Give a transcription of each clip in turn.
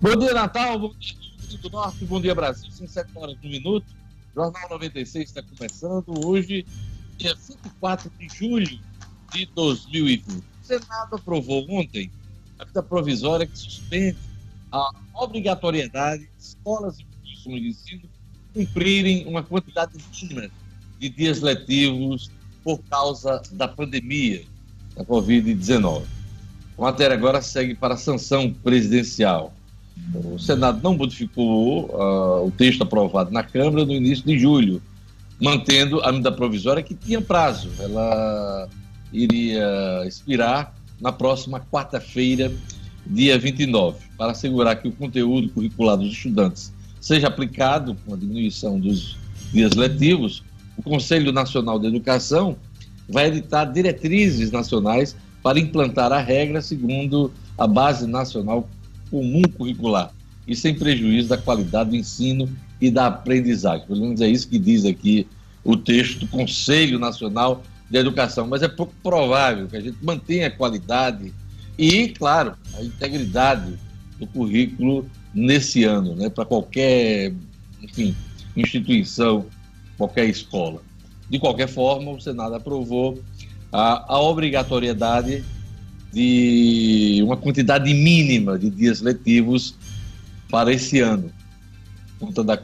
Bom dia, Natal. Bom dia, Rio do Norte. Bom dia, Brasil. São 7 horas e um minuto. Jornal 96 está começando hoje, dia 24 de julho de 2020. O Senado aprovou ontem a medida provisória que suspende a obrigatoriedade de escolas e instituições de ensino cumprirem uma quantidade mínima de dias letivos por causa da pandemia da Covid-19. A matéria agora segue para a sanção presidencial. O Senado não modificou uh, o texto aprovado na Câmara no início de julho, mantendo a medida provisória que tinha prazo. Ela iria expirar na próxima quarta-feira, dia 29, para assegurar que o conteúdo curricular dos estudantes seja aplicado com a diminuição dos dias letivos. O Conselho Nacional de Educação vai editar diretrizes nacionais para implantar a regra segundo a Base Nacional Comum Curricular e sem prejuízo da qualidade do ensino e da aprendizagem. Pelo menos é isso que diz aqui o texto do Conselho Nacional de Educação. Mas é pouco provável que a gente mantenha a qualidade e, claro, a integridade do currículo nesse ano, né, para qualquer, enfim, instituição, qualquer escola. De qualquer forma, o Senado aprovou a, a obrigatoriedade de uma quantidade mínima de dias letivos para esse ano, por conta da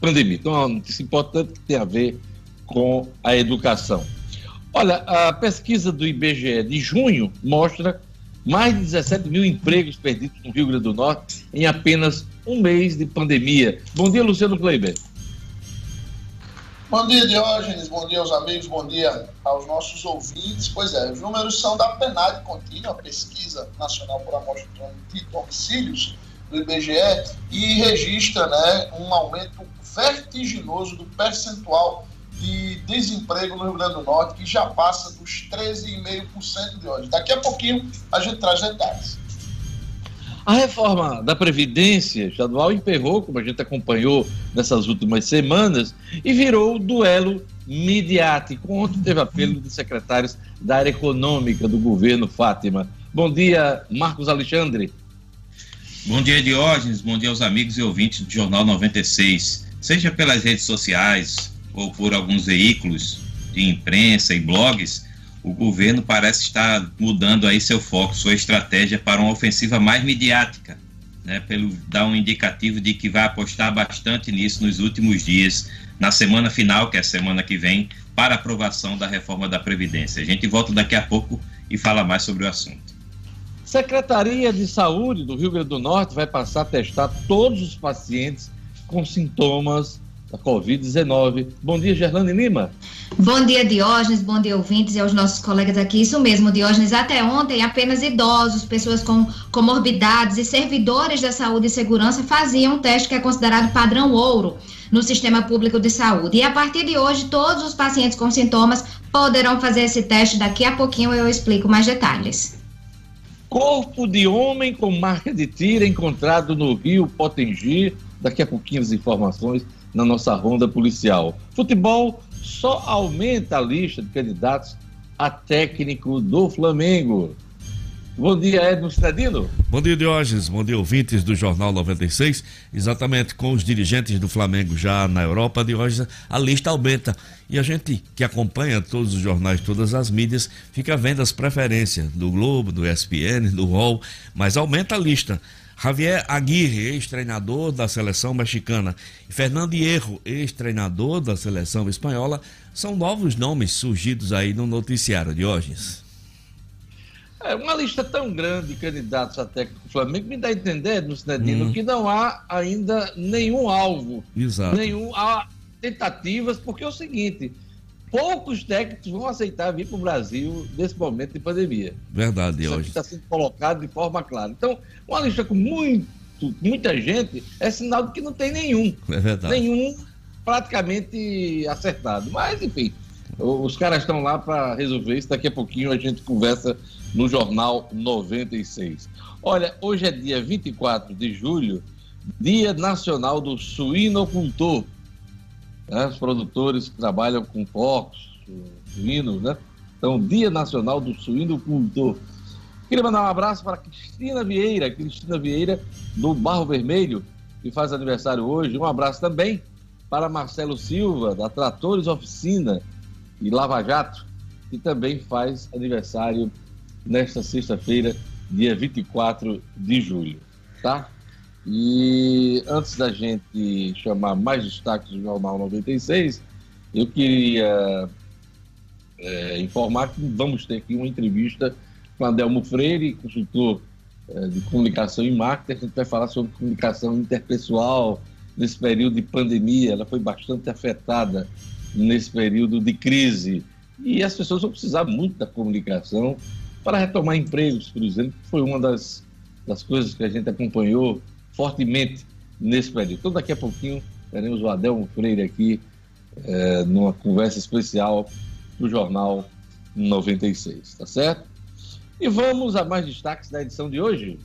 pandemia. Então, é uma notícia importante que tem a ver com a educação. Olha, a pesquisa do IBGE de junho mostra mais de 17 mil empregos perdidos no Rio Grande do Norte em apenas um mês de pandemia. Bom dia, Luciano Kleiber. Bom dia, Diógenes. Bom dia aos amigos. Bom dia aos nossos ouvintes. Pois é, os números são da PNAD contínua, Pesquisa Nacional por Amostra de Domicílios do IBGE, e registra né, um aumento vertiginoso do percentual de desemprego no Rio Grande do Norte, que já passa dos 13,5% de hoje. Daqui a pouquinho a gente traz detalhes. A reforma da Previdência estadual emperrou, como a gente acompanhou nessas últimas semanas, e virou duelo midiático. Ontem teve apelo de secretários da área econômica do governo Fátima. Bom dia, Marcos Alexandre. Bom dia, Diógenes. Bom dia aos amigos e ouvintes do Jornal 96. Seja pelas redes sociais ou por alguns veículos de imprensa e blogs, o governo parece estar mudando aí seu foco, sua estratégia para uma ofensiva mais midiática, né, pelo dar um indicativo de que vai apostar bastante nisso nos últimos dias, na semana final, que é a semana que vem, para aprovação da reforma da Previdência. A gente volta daqui a pouco e fala mais sobre o assunto. Secretaria de Saúde do Rio Grande do Norte vai passar a testar todos os pacientes com sintomas da Covid-19. Bom dia, Gerlane Lima. Bom dia, Diógenes. Bom dia, ouvintes e aos nossos colegas aqui. Isso mesmo, Diógenes. Até ontem, apenas idosos, pessoas com comorbidades e servidores da saúde e segurança faziam um teste que é considerado padrão ouro no sistema público de saúde. E a partir de hoje, todos os pacientes com sintomas poderão fazer esse teste. Daqui a pouquinho eu explico mais detalhes. Corpo de homem com marca de tiro encontrado no rio Potengi. Daqui a pouquinho as informações na nossa ronda policial. Futebol só aumenta a lista de candidatos a técnico do Flamengo. Bom dia, Edno Stradino. Bom dia, Diógenes. Bom dia, ouvintes do Jornal 96. Exatamente com os dirigentes do Flamengo já na Europa, Diógenes, a lista aumenta. E a gente que acompanha todos os jornais, todas as mídias, fica vendo as preferências do Globo, do ESPN, do UOL, mas aumenta a lista. Javier Aguirre, ex-treinador da seleção mexicana, e Fernando Hierro, ex-treinador da seleção espanhola, são novos nomes surgidos aí no noticiário de hoje. É, uma lista tão grande de candidatos a técnico do Flamengo me dá a entender, no Cidadino, hum. que não há ainda nenhum alvo, Exato. nenhum há tentativas, porque é o seguinte, poucos técnicos vão aceitar vir para o Brasil nesse momento de pandemia. Verdade, Isso hoje. está sendo colocado de forma clara. Então, uma lista com muito, muita gente é sinal de que não tem nenhum. É verdade. Nenhum praticamente acertado. Mas, enfim, os caras estão lá para resolver isso. Daqui a pouquinho a gente conversa no Jornal 96. Olha, hoje é dia 24 de julho, Dia Nacional do Suinocultor né? os produtores que trabalham com porcos, suínos, né? Então, Dia Nacional do Suíno Cultor. Queria mandar um abraço para Cristina Vieira, Cristina Vieira do Barro Vermelho, que faz aniversário hoje. Um abraço também para Marcelo Silva, da Tratores Oficina e Lava Jato, que também faz aniversário nesta sexta-feira, dia 24 de julho, tá? E antes da gente chamar mais destaques do Jornal 96, eu queria é, informar que vamos ter aqui uma entrevista com Adelmo Freire, consultor é, de comunicação e marketing. A gente vai falar sobre comunicação interpessoal nesse período de pandemia. Ela foi bastante afetada nesse período de crise. E as pessoas vão precisar muito da comunicação para retomar empregos, por exemplo, que foi uma das, das coisas que a gente acompanhou fortemente nesse período. Então, daqui a pouquinho, teremos o Adelmo Freire aqui é, numa conversa especial do Jornal 96, tá certo? E vamos a mais destaques da edição de hoje.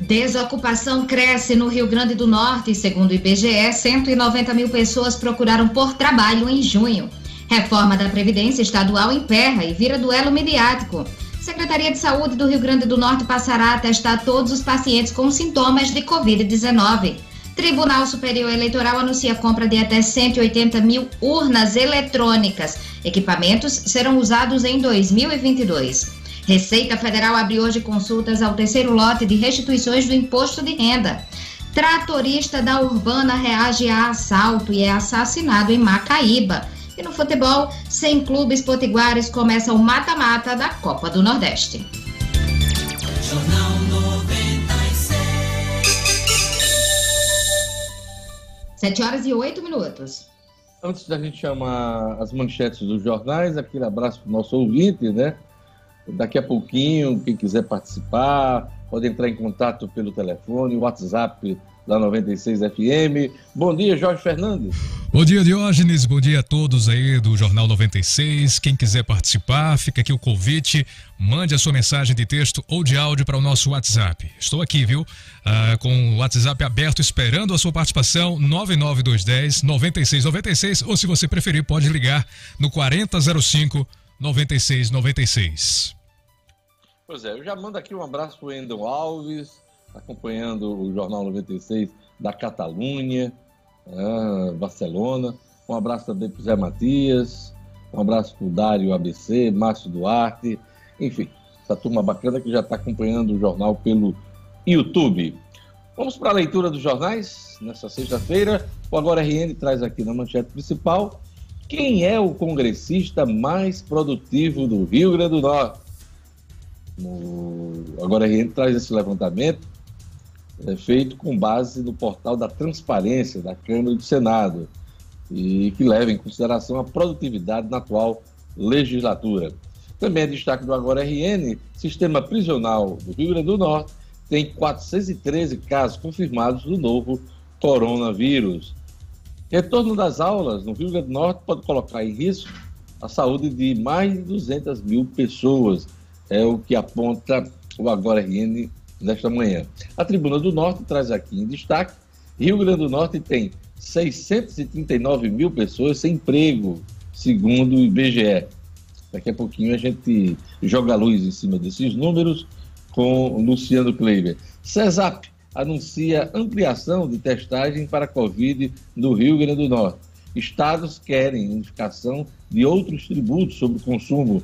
Desocupação cresce no Rio Grande do Norte. Segundo o IBGE, 190 mil pessoas procuraram por trabalho em junho. Reforma da Previdência Estadual emperra e vira duelo midiático. Secretaria de Saúde do Rio Grande do Norte passará a testar todos os pacientes com sintomas de Covid-19. Tribunal Superior Eleitoral anuncia compra de até 180 mil urnas eletrônicas. Equipamentos serão usados em 2022. Receita Federal abre hoje consultas ao terceiro lote de restituições do imposto de renda. Tratorista da Urbana reage a assalto e é assassinado em Macaíba. E no futebol, sem clubes potiguares começa o mata-mata da Copa do Nordeste. Jornal 96. 7 horas e 8 minutos. Antes da gente chamar as manchetes dos jornais, aquele abraço para o nosso ouvinte, né? Daqui a pouquinho, quem quiser participar, pode entrar em contato pelo telefone, WhatsApp da 96 FM. Bom dia, Jorge Fernandes. Bom dia, Diógenes. Bom dia a todos aí do Jornal 96. Quem quiser participar, fica aqui o convite. Mande a sua mensagem de texto ou de áudio para o nosso WhatsApp. Estou aqui, viu? Ah, com o WhatsApp aberto, esperando a sua participação. 99210 9696. Ou se você preferir, pode ligar no 4005 9696. Pois é, eu já mando aqui um abraço para o Endon Alves, acompanhando o Jornal 96 da Catalunha, ah, Barcelona. Um abraço também para o Zé Matias, um abraço para o Dário ABC, Márcio Duarte, enfim, essa turma bacana que já está acompanhando o jornal pelo YouTube. Vamos para a leitura dos jornais nessa sexta-feira. O Agora RN traz aqui na manchete principal quem é o congressista mais produtivo do Rio Grande do Norte? No... Agora gente traz esse levantamento é, feito com base no portal da transparência da Câmara e do Senado e que leva em consideração a produtividade na atual legislatura. Também é destaque do Agora RN, sistema prisional do Rio Grande do Norte tem 413 casos confirmados do novo coronavírus. Retorno das aulas no Rio Grande do Norte pode colocar em risco a saúde de mais de 200 mil pessoas, é o que aponta o Agora RN nesta manhã. A Tribuna do Norte traz aqui em destaque: Rio Grande do Norte tem 639 mil pessoas sem emprego, segundo o IBGE. Daqui a pouquinho a gente joga luz em cima desses números com Luciano Kleiber. CESAP anuncia ampliação de testagem para Covid no Rio Grande do Norte. Estados querem unificação de outros tributos sobre o consumo.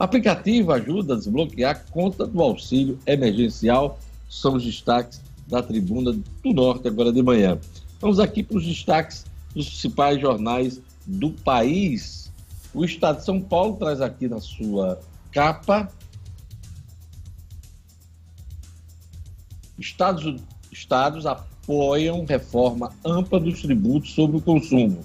Aplicativo ajuda a desbloquear conta do auxílio emergencial. São os destaques da Tribuna do Norte agora de manhã. Vamos aqui para os destaques dos principais jornais do país. O Estado de São Paulo traz aqui na sua capa Estados, estados apoiam reforma ampla dos tributos sobre o consumo.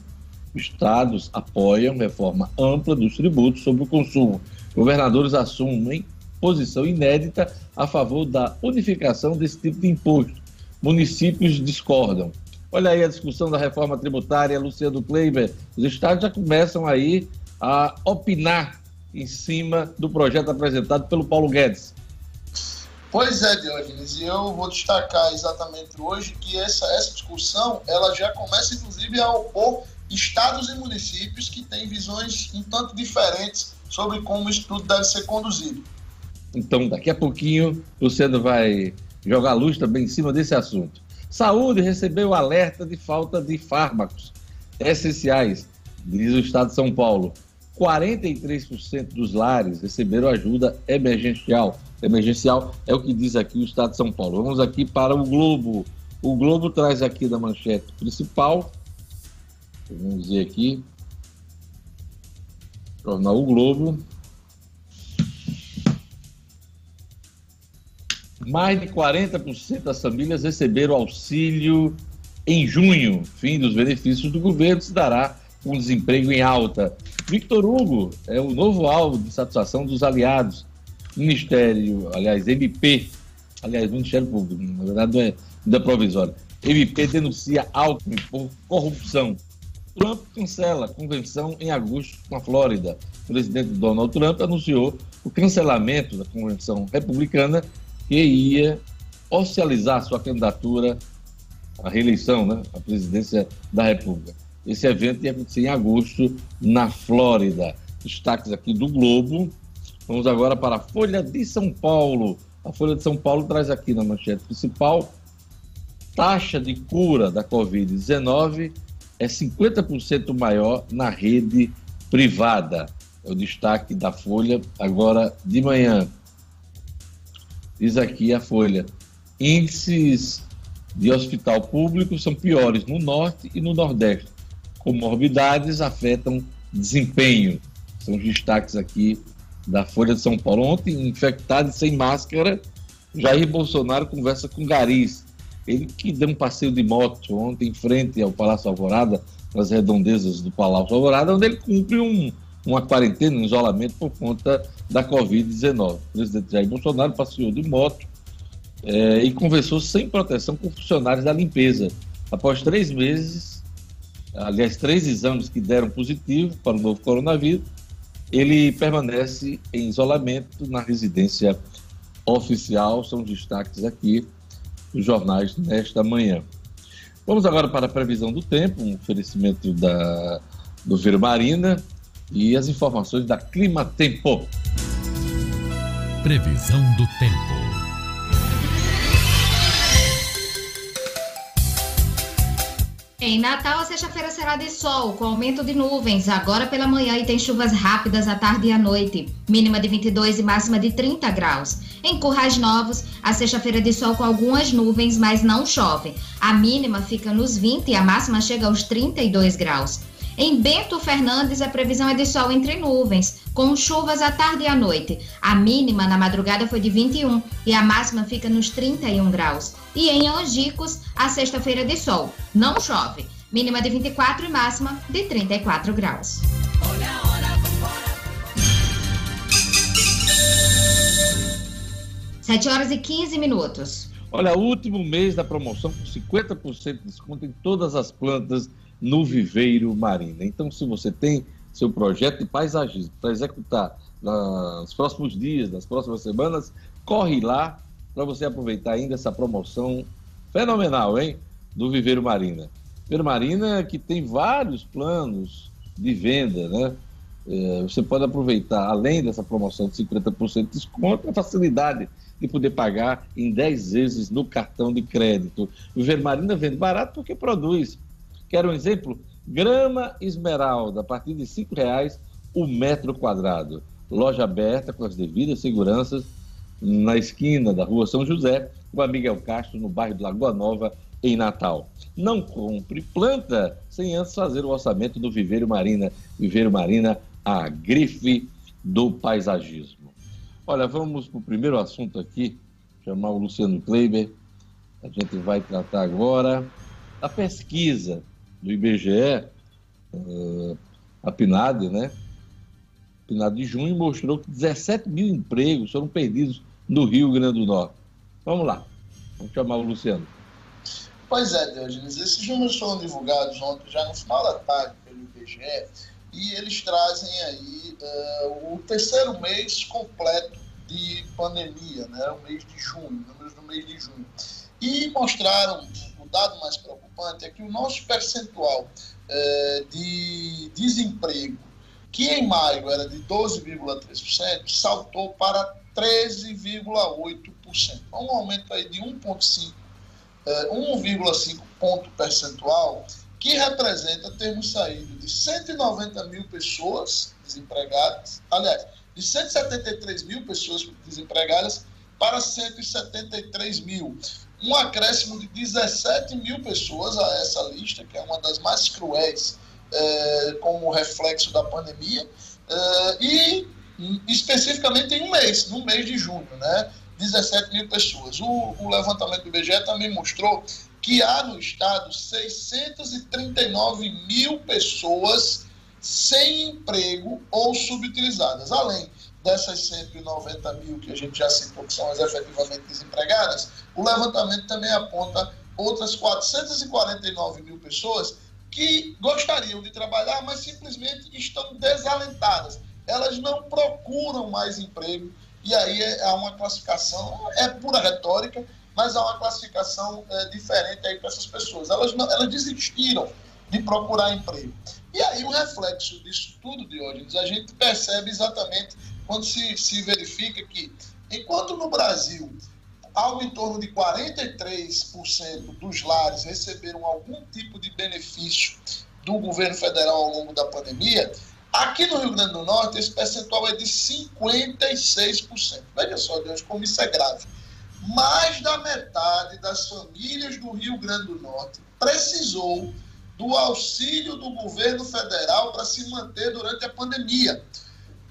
Estados apoiam reforma ampla dos tributos sobre o consumo. Governadores assumem posição inédita a favor da unificação desse tipo de imposto. Municípios discordam. Olha aí a discussão da reforma tributária, Luciano Kleiber. Os estados já começam aí a opinar em cima do projeto apresentado pelo Paulo Guedes. Pois é, Diógenes, e eu vou destacar exatamente hoje que essa, essa discussão ela já começa, inclusive, a opor estados e municípios que têm visões um tanto diferentes sobre como isso tudo deve ser conduzido. Então, daqui a pouquinho, o Luciano vai jogar luz também em cima desse assunto. Saúde recebeu alerta de falta de fármacos essenciais, diz o Estado de São Paulo. 43% dos lares receberam ajuda emergencial. Emergencial é o que diz aqui o Estado de São Paulo. Vamos aqui para o Globo. O Globo traz aqui da manchete principal. Vamos ver aqui. Jornal O Globo. Mais de 40% das famílias receberam auxílio em junho. Fim dos benefícios do governo se dará com desemprego em alta. Victor Hugo é o novo alvo de satisfação dos aliados. Ministério, aliás, MP, aliás, Ministério Público, na verdade não é da provisória. MP denuncia Alckmin por corrupção. Trump cancela a convenção em agosto com a Flórida. O presidente Donald Trump anunciou o cancelamento da convenção republicana que ia oficializar sua candidatura à reeleição, né, à presidência da República. Esse evento ia acontecer em agosto na Flórida. Destaques aqui do Globo. Vamos agora para a Folha de São Paulo. A Folha de São Paulo traz aqui na manchete principal: taxa de cura da Covid-19 é 50% maior na rede privada. É o destaque da Folha agora de manhã. Diz aqui a Folha: índices de hospital público são piores no norte e no nordeste comorbidades afetam desempenho. São os destaques aqui da Folha de São Paulo. Ontem, infectado sem máscara, Jair Bolsonaro conversa com Garis. Ele que deu um passeio de moto ontem em frente ao Palácio Alvorada, nas redondezas do Palácio Alvorada, onde ele cumpre um, uma quarentena, um isolamento por conta da Covid-19. O presidente Jair Bolsonaro passeou de moto é, e conversou sem proteção com funcionários da limpeza. Após três meses aliás, três exames que deram positivo para o novo coronavírus, ele permanece em isolamento na residência oficial. São destaques aqui dos jornais nesta manhã. Vamos agora para a previsão do tempo, um oferecimento da, do Vero Marina e as informações da Clima Tempo. Previsão do tempo. Em Natal, a sexta-feira será de sol, com aumento de nuvens, agora pela manhã e tem chuvas rápidas à tarde e à noite, mínima de 22 e máxima de 30 graus. Em Currais Novos, a sexta-feira de sol com algumas nuvens, mas não chove. A mínima fica nos 20 e a máxima chega aos 32 graus. Em Bento Fernandes, a previsão é de sol entre nuvens, com chuvas à tarde e à noite. A mínima na madrugada foi de 21 e a máxima fica nos 31 graus. E em Angicos, a sexta-feira é de sol, não chove. Mínima de 24 e máxima de 34 graus. Olha a hora, vambora. 7 horas e 15 minutos. Olha, último mês da promoção com 50% de desconto em todas as plantas no Viveiro Marina. Então, se você tem seu projeto de paisagismo para executar nos próximos dias, nas próximas semanas, corre lá para você aproveitar ainda essa promoção fenomenal, hein? Do Viveiro Marina. Viveiro Marina que tem vários planos de venda, né? É, você pode aproveitar, além dessa promoção de 50% de desconto, a facilidade de poder pagar em 10 vezes no cartão de crédito. O Viveiro Marina vende barato porque produz. Quer um exemplo? Grama esmeralda, a partir de R$ reais o metro quadrado. Loja aberta com as devidas seguranças na esquina da rua São José, com Miguel Castro, no bairro de Lagoa Nova, em Natal. Não compre planta sem antes fazer o orçamento do Viveiro Marina. Viveiro Marina, a grife do paisagismo. Olha, vamos para o primeiro assunto aqui, chamar o Luciano Kleiber. A gente vai tratar agora a pesquisa do IBGE, uh, a PNAD, né? A PNAD de junho mostrou que 17 mil empregos foram perdidos no Rio Grande do Norte. Vamos lá, vamos chamar o Luciano. Pois é, Diogenes, esses números foram divulgados ontem, já no final da tarde, pelo IBGE, e eles trazem aí uh, o terceiro mês completo de pandemia, né? o mês de junho, números do mês de junho. E mostraram o dado mais preocupante é que o nosso percentual é, de desemprego que em maio era de 12,3%, saltou para 13,8%. Um aumento aí de 1,5 1,5 ponto percentual, que representa termos saído de 190 mil pessoas desempregadas, aliás, de 173 mil pessoas desempregadas para 173 mil. Um acréscimo de 17 mil pessoas a essa lista, que é uma das mais cruéis é, como reflexo da pandemia, é, e especificamente em um mês, no mês de junho, né? 17 mil pessoas. O, o levantamento do IBGE também mostrou que há no estado 639 mil pessoas sem emprego ou subutilizadas, além dessas 190 mil que a gente já citou que são as efetivamente desempregadas, o levantamento também aponta outras 449 mil pessoas que gostariam de trabalhar, mas simplesmente estão desalentadas. Elas não procuram mais emprego e aí é, há uma classificação, é pura retórica, mas há uma classificação é, diferente aí para essas pessoas. Elas, não, elas desistiram de procurar emprego. E aí o reflexo disso tudo, Diógenes, a gente percebe exatamente quando se, se verifica que, enquanto no Brasil algo em torno de 43% dos lares receberam algum tipo de benefício do governo federal ao longo da pandemia, Aqui no Rio Grande do Norte, esse percentual é de 56%. Veja só, Deus, como isso é grave. Mais da metade das famílias do Rio Grande do Norte precisou do auxílio do governo federal para se manter durante a pandemia.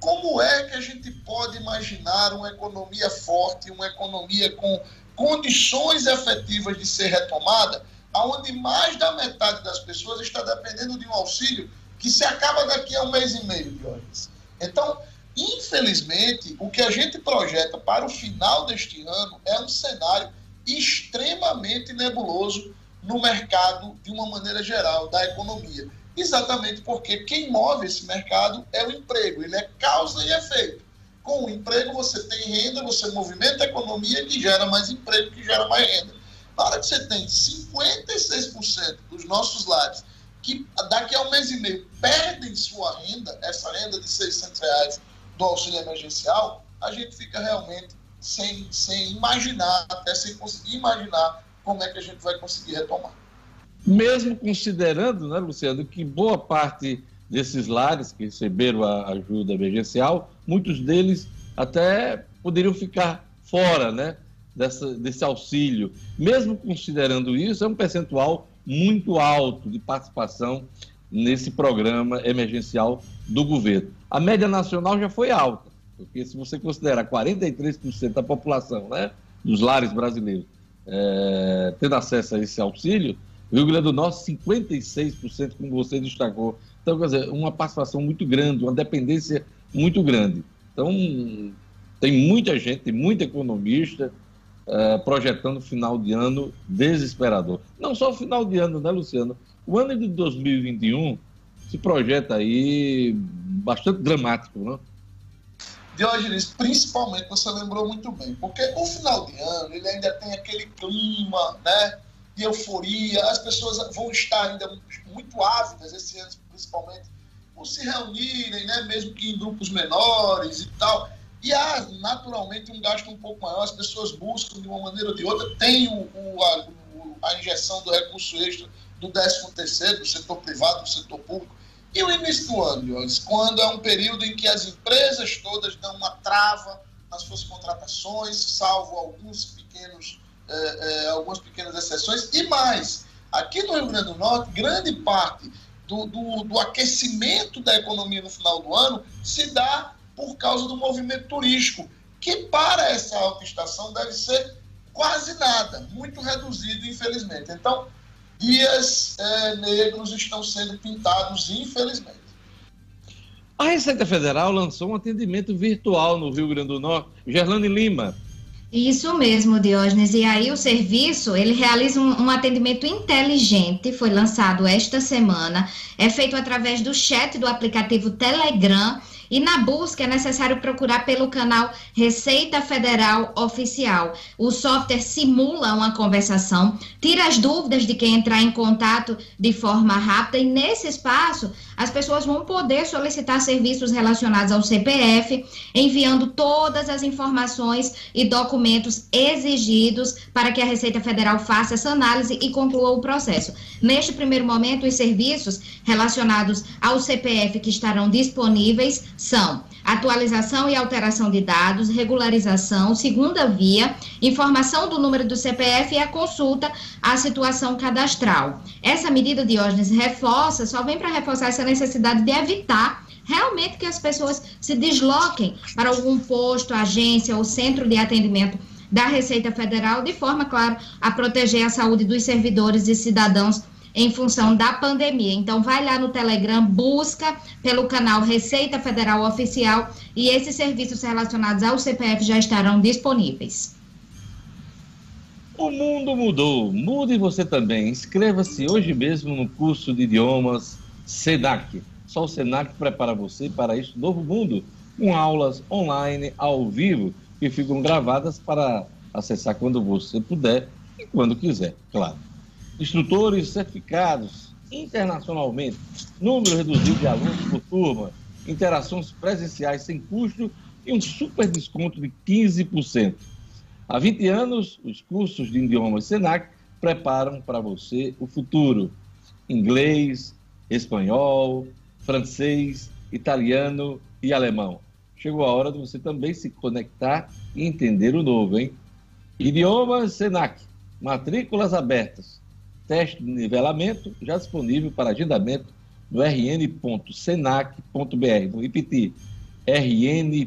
Como é que a gente pode imaginar uma economia forte, uma economia com condições efetivas de ser retomada, aonde mais da metade das pessoas está dependendo de um auxílio que se acaba daqui a um mês e meio, Dionis. Então, infelizmente, o que a gente projeta para o final deste ano é um cenário extremamente nebuloso no mercado, de uma maneira geral, da economia. Exatamente porque quem move esse mercado é o emprego, ele é causa e efeito. Com o emprego você tem renda, você movimenta a economia que gera mais emprego, que gera mais renda. Na hora que você tem 56% dos nossos lares que daqui a um mês e meio perdem sua renda, essa renda de 600 reais do auxílio emergencial, a gente fica realmente sem, sem imaginar, até sem conseguir imaginar como é que a gente vai conseguir retomar. Mesmo considerando, né, Luciano, que boa parte desses lares que receberam a ajuda emergencial, muitos deles até poderiam ficar fora né, dessa, desse auxílio. Mesmo considerando isso, é um percentual muito alto de participação nesse programa emergencial do governo. A média nacional já foi alta, porque se você considerar 43% da população né, dos lares brasileiros é, tendo acesso a esse auxílio, Rio Grande do Norte, 56%, como você destacou. Então, quer dizer, uma participação muito grande, uma dependência muito grande. Então, tem muita gente, tem muito economista, uh, projetando final de ano desesperador. Não só o final de ano, né, Luciano? O ano de 2021 se projeta aí bastante dramático, né? Diógenes, principalmente você lembrou muito bem, porque o final de ano ele ainda tem aquele clima, né, de euforia, as pessoas vão estar ainda muito ávidas esse ano, principalmente, por se reunirem, né, mesmo que em grupos menores e tal. E há, naturalmente, um gasto um pouco maior, as pessoas buscam de uma maneira ou de outra, tem o, o, a, a, injeção do recurso extra do 13 terceiro, do setor privado, do setor público. E o início do ano, quando é um período em que as empresas todas dão uma trava nas suas contratações, salvo alguns pequenos, eh, eh, algumas pequenas exceções, e mais, aqui no Rio Grande do Norte, grande parte do, do, do aquecimento da economia no final do ano se dá por causa do movimento turístico, que para essa alta estação deve ser quase nada, muito reduzido, infelizmente. Então, dias é, negros estão sendo pintados, infelizmente. A Receita Federal lançou um atendimento virtual no Rio Grande do Norte. Gerlane Lima, isso mesmo, Diógenes. E aí o serviço, ele realiza um, um, atendimento inteligente, foi lançado esta semana, é feito através do chat do aplicativo Telegram e na busca é necessário procurar pelo canal Receita Federal Oficial. O software simula uma conversação, tira as dúvidas de quem entrar em contato de forma rápida e nesse espaço as pessoas vão poder solicitar serviços relacionados ao CPF, enviando todas as informações e documentos exigidos para que a Receita Federal faça essa análise e conclua o processo. Neste primeiro momento, os serviços relacionados ao CPF que estarão disponíveis são atualização e alteração de dados, regularização, segunda via, informação do número do CPF e a consulta à situação cadastral. Essa medida, Diógenes, reforça, só vem para reforçar essa necessidade de evitar realmente que as pessoas se desloquem para algum posto, agência ou centro de atendimento da Receita Federal, de forma, claro, a proteger a saúde dos servidores e cidadãos em função da pandemia. Então, vai lá no Telegram, busca pelo canal Receita Federal Oficial e esses serviços relacionados ao CPF já estarão disponíveis. O mundo mudou, mude você também. Inscreva-se hoje mesmo no curso de idiomas SENAC. Só o SENAC prepara você para este novo mundo, com aulas online, ao vivo, que ficam gravadas para acessar quando você puder e quando quiser, claro instrutores certificados internacionalmente, número reduzido de alunos por turma, interações presenciais sem custo e um super desconto de 15%. Há 20 anos, os cursos de idiomas Senac preparam para você o futuro. Inglês, espanhol, francês, italiano e alemão. Chegou a hora de você também se conectar e entender o novo, hein? Idiomas Senac, matrículas abertas teste de nivelamento já disponível para agendamento no rn.senac.br. Vou repetir, rn.senac.br.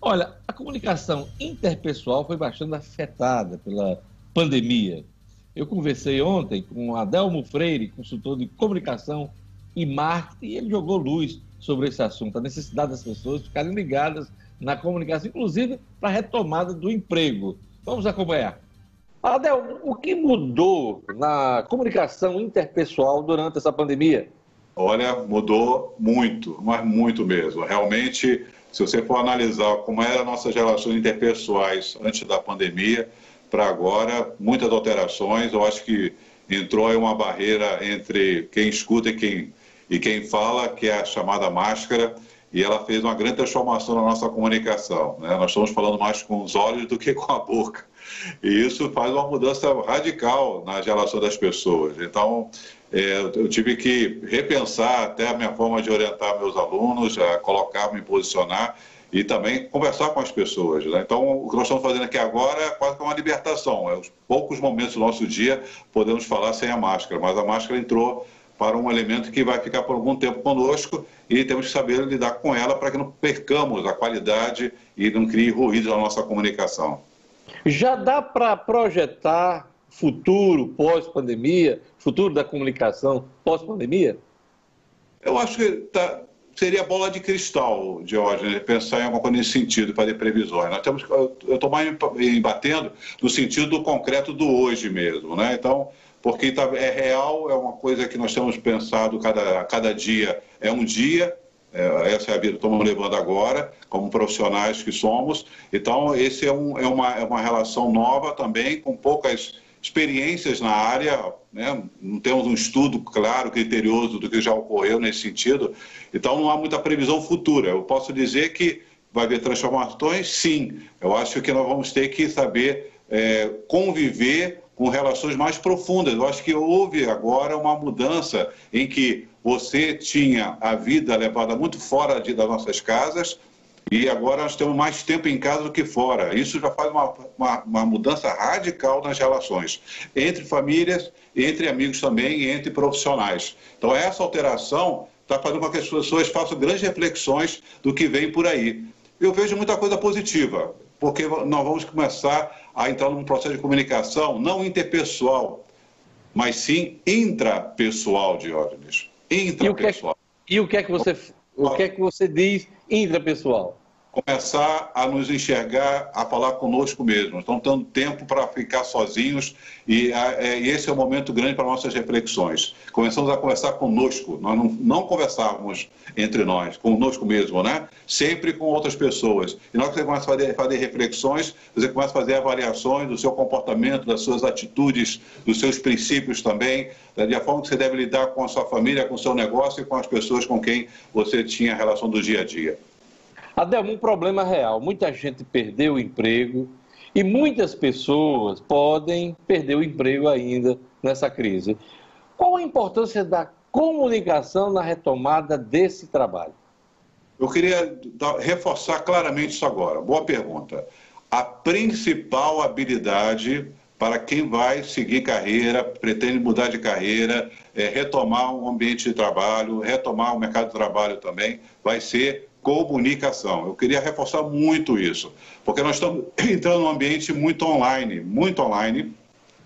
Olha, a comunicação interpessoal foi bastante afetada pela pandemia. Eu conversei ontem com Adelmo Freire, consultor de comunicação e marketing, e ele jogou luz sobre esse assunto, a necessidade das pessoas ficarem ligadas na comunicação, inclusive para a retomada do emprego. Vamos acompanhar. Adel, o que mudou na comunicação interpessoal durante essa pandemia? Olha, mudou muito, mas muito mesmo. Realmente, se você for analisar como eram nossas relações interpessoais antes da pandemia, para agora, muitas alterações. Eu acho que entrou aí uma barreira entre quem escuta e quem, e quem fala, que é a chamada máscara e ela fez uma grande transformação na nossa comunicação. Né? Nós estamos falando mais com os olhos do que com a boca. E isso faz uma mudança radical na relação das pessoas. Então, é, eu tive que repensar até a minha forma de orientar meus alunos, a colocar, me posicionar e também conversar com as pessoas. Né? Então, o que nós estamos fazendo aqui agora é quase que uma libertação. É os poucos momentos do nosso dia podemos falar sem a máscara, mas a máscara entrou para um elemento que vai ficar por algum tempo conosco e temos que saber lidar com ela para que não percamos a qualidade e não crie ruído na nossa comunicação. Já dá para projetar futuro pós-pandemia, futuro da comunicação pós-pandemia? Eu acho que tá, seria bola de cristal, Diógenes, pensar em alguma coisa nesse sentido, fazer previsões. Nós temos, eu estou mais embatendo no sentido do concreto do hoje mesmo, né? Então, porque tá, é real, é uma coisa que nós temos pensado cada, cada dia, é um dia, é, essa é a vida que estamos levando agora, como profissionais que somos. Então, esse é, um, é, uma, é uma relação nova também, com poucas experiências na área, né? não temos um estudo claro, criterioso do que já ocorreu nesse sentido, então não há muita previsão futura. Eu posso dizer que vai haver transformações? Sim. Eu acho que nós vamos ter que saber é, conviver com relações mais profundas. Eu acho que houve agora uma mudança em que você tinha a vida levada muito fora de, das nossas casas e agora nós temos mais tempo em casa do que fora. Isso já faz uma, uma, uma mudança radical nas relações entre famílias, entre amigos também e entre profissionais. Então, essa alteração está fazendo com que as pessoas façam grandes reflexões do que vem por aí. Eu vejo muita coisa positiva, porque nós vamos começar a entrar num processo de comunicação não interpessoal, mas sim intrapessoal, Diógenes. Intrapessoal. E o que é, e o que, é que você, o que é que você diz intrapessoal? Começar a nos enxergar, a falar conosco mesmos. Estamos tendo tempo para ficar sozinhos e, a, é, esse é um momento grande para nossas reflexões. Começamos a conversar conosco, nós não, não conversávamos entre nós, conosco mesmo, né? Sempre com outras pessoas. E nós você começa a fazer, fazer reflexões, você começa a fazer avaliações do seu comportamento, das suas atitudes, dos seus princípios também, da forma que você deve lidar com a sua família, com o seu negócio e com as pessoas com quem você tinha relação do dia a dia. Adelmo, um problema real. Muita gente perdeu o emprego e muitas pessoas podem perder o emprego ainda nessa crise. Qual a importância da comunicação na retomada desse trabalho? Eu queria reforçar claramente isso agora. Boa pergunta. A principal habilidade para quem vai seguir carreira, pretende mudar de carreira, é, retomar um ambiente de trabalho, retomar o mercado de trabalho também, vai ser comunicação. Eu queria reforçar muito isso, porque nós estamos entrando num ambiente muito online, muito online,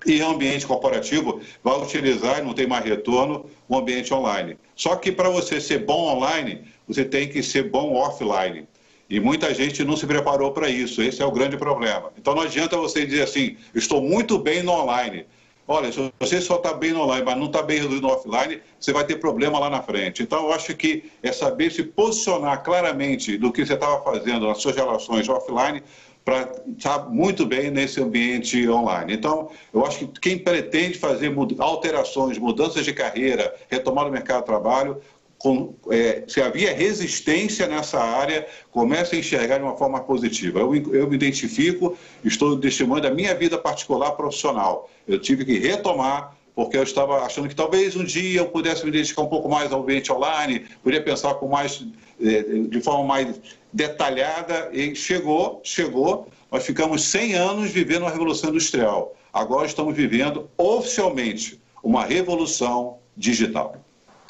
e o ambiente corporativo vai utilizar, não tem mais retorno, o ambiente online. Só que para você ser bom online, você tem que ser bom offline. E muita gente não se preparou para isso, esse é o grande problema. Então não adianta você dizer assim, estou muito bem no online. Olha, se você só está bem no online, mas não está bem no offline, você vai ter problema lá na frente. Então, eu acho que é saber se posicionar claramente do que você estava fazendo nas suas relações offline para estar muito bem nesse ambiente online. Então, eu acho que quem pretende fazer alterações, mudanças de carreira, retomar o mercado de trabalho, com, é, se havia resistência nessa área, comece a enxergar de uma forma positiva. Eu, eu me identifico, estou testemunhando a minha vida particular profissional. Eu tive que retomar, porque eu estava achando que talvez um dia eu pudesse me dedicar um pouco mais ao ambiente online, poderia pensar com mais, é, de forma mais detalhada, e chegou, chegou. Nós ficamos 100 anos vivendo uma revolução industrial. Agora estamos vivendo oficialmente uma revolução digital.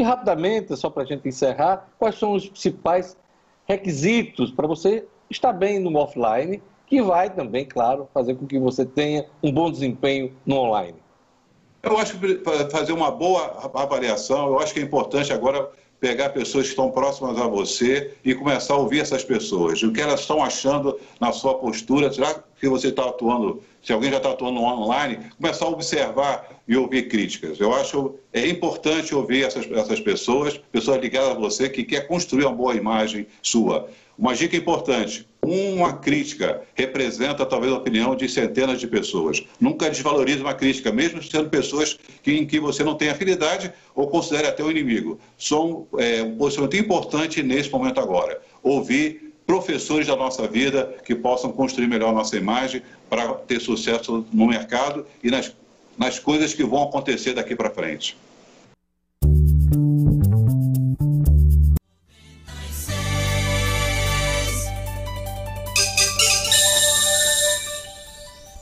E rapidamente, só para a gente encerrar, quais são os principais requisitos para você estar bem no offline, que vai também, claro, fazer com que você tenha um bom desempenho no online? Eu acho que para fazer uma boa avaliação, eu acho que é importante agora pegar pessoas que estão próximas a você e começar a ouvir essas pessoas, o que elas estão achando na sua postura, será que você está atuando, se alguém já está atuando online, começar a observar e ouvir críticas. Eu acho é importante ouvir essas, essas pessoas, pessoas ligadas a você que quer construir uma boa imagem sua. Uma dica importante: uma crítica representa talvez a opinião de centenas de pessoas. Nunca desvalorize uma crítica, mesmo sendo pessoas que, em que você não tem afinidade ou considere até o inimigo. São é, um posicionamento importante nesse momento agora. Ouvir professores da nossa vida que possam construir melhor a nossa imagem para ter sucesso no mercado e nas, nas coisas que vão acontecer daqui para frente.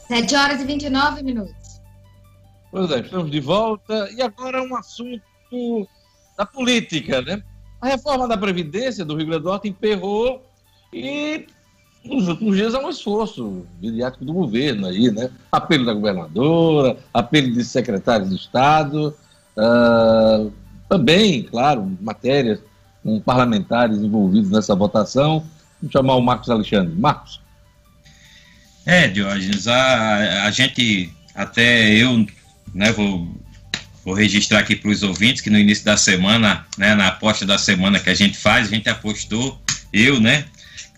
Sete horas e 29 minutos. Pois é, estamos de volta. E agora um assunto da política, né? A reforma da Previdência do Rio Grande do Norte emperrou e nos últimos dias há um esforço midiático do governo aí, né? Apelo da governadora, apelo de secretários de Estado, uh, também, claro, matérias com parlamentares envolvidos nessa votação. Vamos chamar o Marcos Alexandre. Marcos. É, Diógenes, a, a gente, até eu, né, vou, vou registrar aqui para os ouvintes que no início da semana, né, na aposta da semana que a gente faz, a gente apostou, eu, né,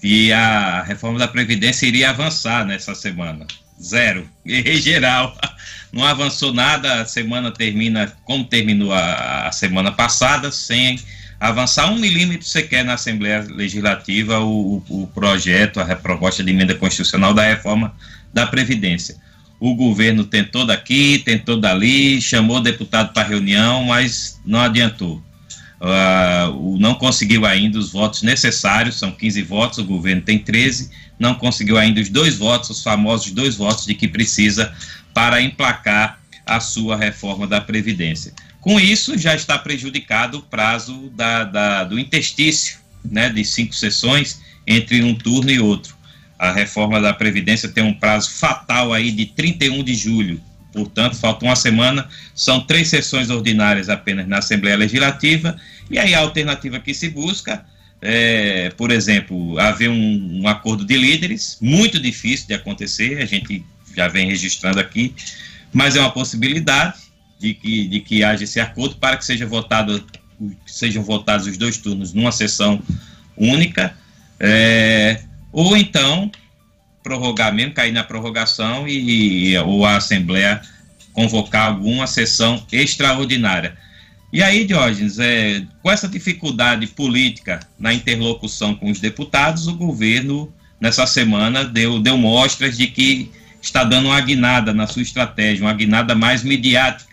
que a reforma da Previdência iria avançar nessa semana. Zero. Errei geral. Não avançou nada, a semana termina como terminou a, a semana passada, sem avançar um milímetro sequer na Assembleia Legislativa o, o projeto, a proposta de emenda constitucional da reforma da Previdência. O governo tentou daqui, tentou dali, chamou o deputado para reunião, mas não adiantou. Uh, não conseguiu ainda os votos necessários, são 15 votos, o governo tem 13, não conseguiu ainda os dois votos, os famosos dois votos de que precisa para emplacar a sua reforma da Previdência. Com isso, já está prejudicado o prazo da, da, do interstício, né, de cinco sessões entre um turno e outro. A reforma da Previdência tem um prazo fatal aí de 31 de julho, portanto, falta uma semana, são três sessões ordinárias apenas na Assembleia Legislativa, e aí a alternativa que se busca é, por exemplo, haver um, um, acordo de líderes, muito difícil de acontecer, a gente já vem registrando aqui, mas é uma possibilidade de que, de que haja esse acordo para que seja votado, sejam votados os dois turnos numa sessão única, é, ou então prorrogar mesmo, cair na prorrogação e, ou a Assembleia convocar alguma sessão extraordinária. E aí, Diógenes, é, com essa dificuldade política na interlocução com os deputados, o governo, nessa semana, deu, deu mostras de que está dando uma guinada na sua estratégia, uma guinada mais midiática.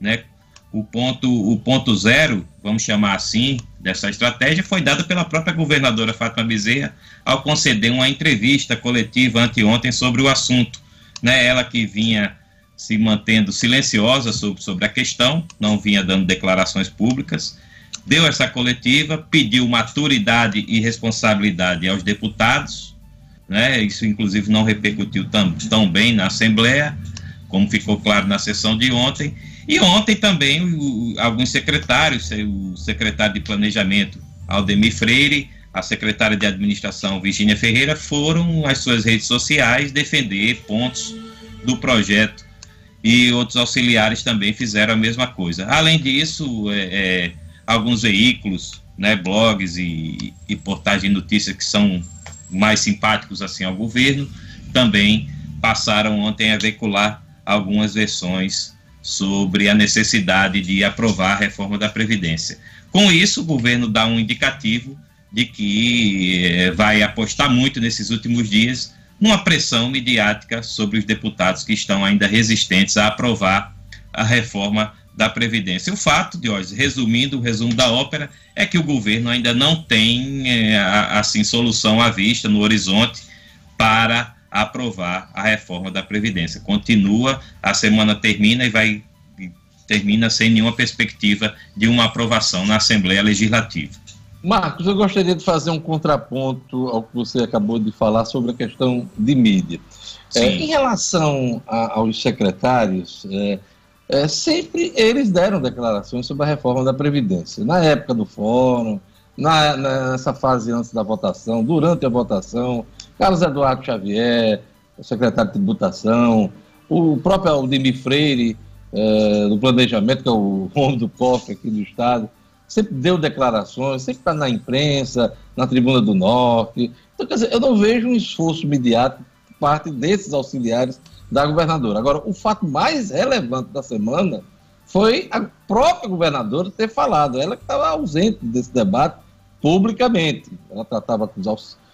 Né? O, ponto, o ponto zero, vamos chamar assim, dessa estratégia foi dado pela própria governadora Fátima Bezerra ao conceder uma entrevista coletiva anteontem sobre o assunto. Né? Ela que vinha se mantendo silenciosa sobre, sobre a questão, não vinha dando declarações públicas, deu essa coletiva, pediu maturidade e responsabilidade aos deputados, né? isso inclusive não repercutiu tão, tão bem na Assembleia, como ficou claro na sessão de ontem, e ontem também o, alguns secretários, o secretário de Planejamento, Aldemir Freire, a secretária de Administração, Virginia Ferreira, foram às suas redes sociais defender pontos do projeto e outros auxiliares também fizeram a mesma coisa. Além disso, é, é, alguns veículos, né, blogs e, e portais de notícias que são mais simpáticos assim ao governo, também passaram ontem a veicular algumas versões sobre a necessidade de aprovar a reforma da Previdência. Com isso, o governo dá um indicativo de que é, vai apostar muito nesses últimos dias numa pressão midiática sobre os deputados que estão ainda resistentes a aprovar a reforma da Previdência. O fato, de hoje, resumindo o resumo da ópera, é que o governo ainda não tem, é, assim, solução à vista, no horizonte, para aprovar a reforma da Previdência. Continua, a semana termina e vai termina sem nenhuma perspectiva de uma aprovação na Assembleia Legislativa. Marcos, eu gostaria de fazer um contraponto ao que você acabou de falar sobre a questão de mídia. É, em relação a, aos secretários, é, é, sempre eles deram declarações sobre a reforma da Previdência. Na época do fórum, na, nessa fase antes da votação, durante a votação, Carlos Eduardo Xavier, o secretário de tributação, o próprio Aldemir Freire, é, do planejamento, que é o homem do cofre aqui do Estado, sempre deu declarações, sempre está na imprensa, na Tribuna do Norte. Então, quer dizer, eu não vejo um esforço imediato por parte desses auxiliares da governadora. Agora, o fato mais relevante da semana foi a própria governadora ter falado, ela que estava ausente desse debate publicamente. Ela tratava com os auxiliares,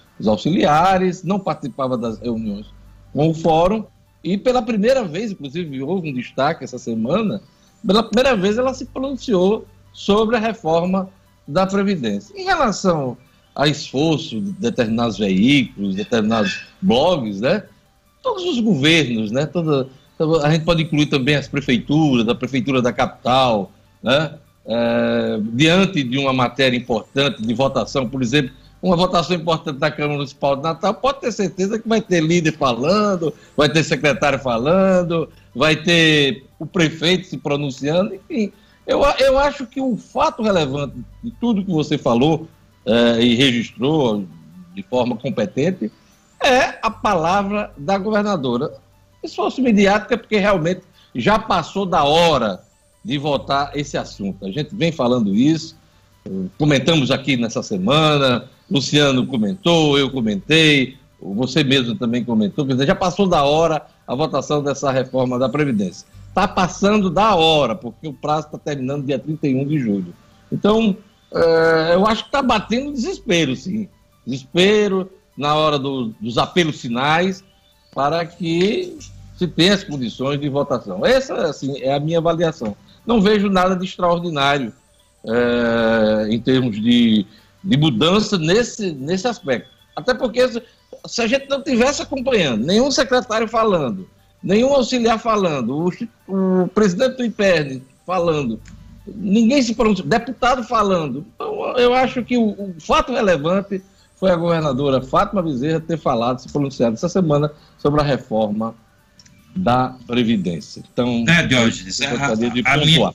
não participava das reuniões com o fórum, e pela primeira vez, inclusive, houve um destaque essa semana, pela primeira vez ela se pronunciou sobre a reforma da Previdência. Em relação a esforço de determinados veículos, determinados blogs, né? Todos os governos, né? Toda, a gente pode incluir também as prefeituras, a prefeitura da capital, né? É, diante de uma matéria importante de votação, por exemplo, uma votação importante da Câmara Municipal de Natal, pode ter certeza que vai ter líder falando, vai ter secretário falando, vai ter o prefeito se pronunciando, enfim. Eu, eu acho que o fato relevante de tudo que você falou é, e registrou de forma competente é a palavra da governadora. Esforço mediático é porque realmente já passou da hora de votar esse assunto. A gente vem falando isso, comentamos aqui nessa semana, Luciano comentou, eu comentei, você mesmo também comentou, quer dizer, já passou da hora a votação dessa reforma da Previdência está passando da hora, porque o prazo está terminando dia 31 de julho. Então, é, eu acho que está batendo desespero, sim. Desespero na hora do, dos apelos finais para que se tenha as condições de votação. Essa, assim, é a minha avaliação. Não vejo nada de extraordinário é, em termos de, de mudança nesse, nesse aspecto. Até porque se, a gente não tivesse acompanhando, nenhum secretário falando, nenhum auxiliar falando, o, o presidente do IPERN falando, ninguém se pronunciou, deputado falando. Então, eu acho que o, o, fato relevante foi a governadora Fátima Bezerra ter falado, se pronunciado essa semana sobre a reforma da Previdência. Então, é, Diógenes, a, a, minha,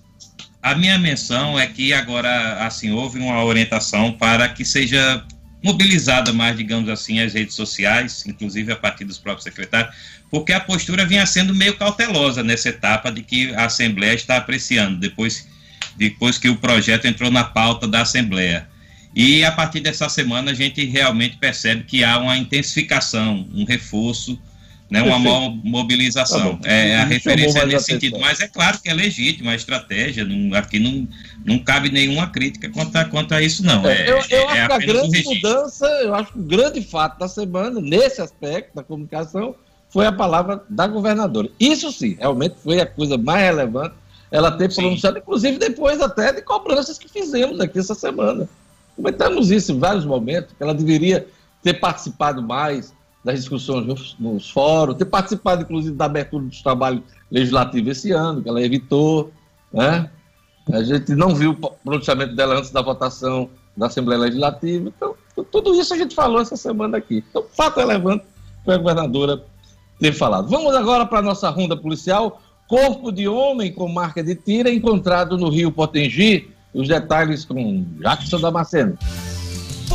A minha menção é que agora, assim, houve uma orientação para que seja mobilizada mais, digamos assim, as redes sociais, inclusive a partir dos próprios secretários, porque a postura vinha sendo meio cautelosa nessa etapa de que a Assembleia está apreciando, depois, depois que o projeto entrou na pauta da Assembleia. E a partir dessa semana a gente realmente percebe que há uma intensificação, um reforço, né, uma maior mobilização. Tá é, a referência é nesse sentido. Mas é claro que é legítimo, a estratégia, não, aqui não, não cabe nenhuma crítica quanto a, quanto a isso, não. É, eu, eu é, acho que a grande um mudança, eu acho que o grande fato da semana, nesse aspecto da comunicação, foi a palavra da governadora. Isso sim, realmente foi a coisa mais relevante, ela ter pronunciado, inclusive depois até de cobranças que fizemos aqui essa semana. Comentamos isso em vários momentos, que ela deveria ter participado mais das discussões nos, fóruns, ter participado, inclusive, da abertura dos trabalhos legislativos esse ano, que ela evitou. Né? A gente não viu o pronunciamento dela antes da votação da Assembleia Legislativa. Então, tudo isso a gente falou essa semana aqui. Então, fato relevante foi a governadora ter falado. Vamos agora para a nossa ronda policial. Corpo de homem com marca de tira encontrado no Rio Potengi, os detalhes com Jackson Damasceno.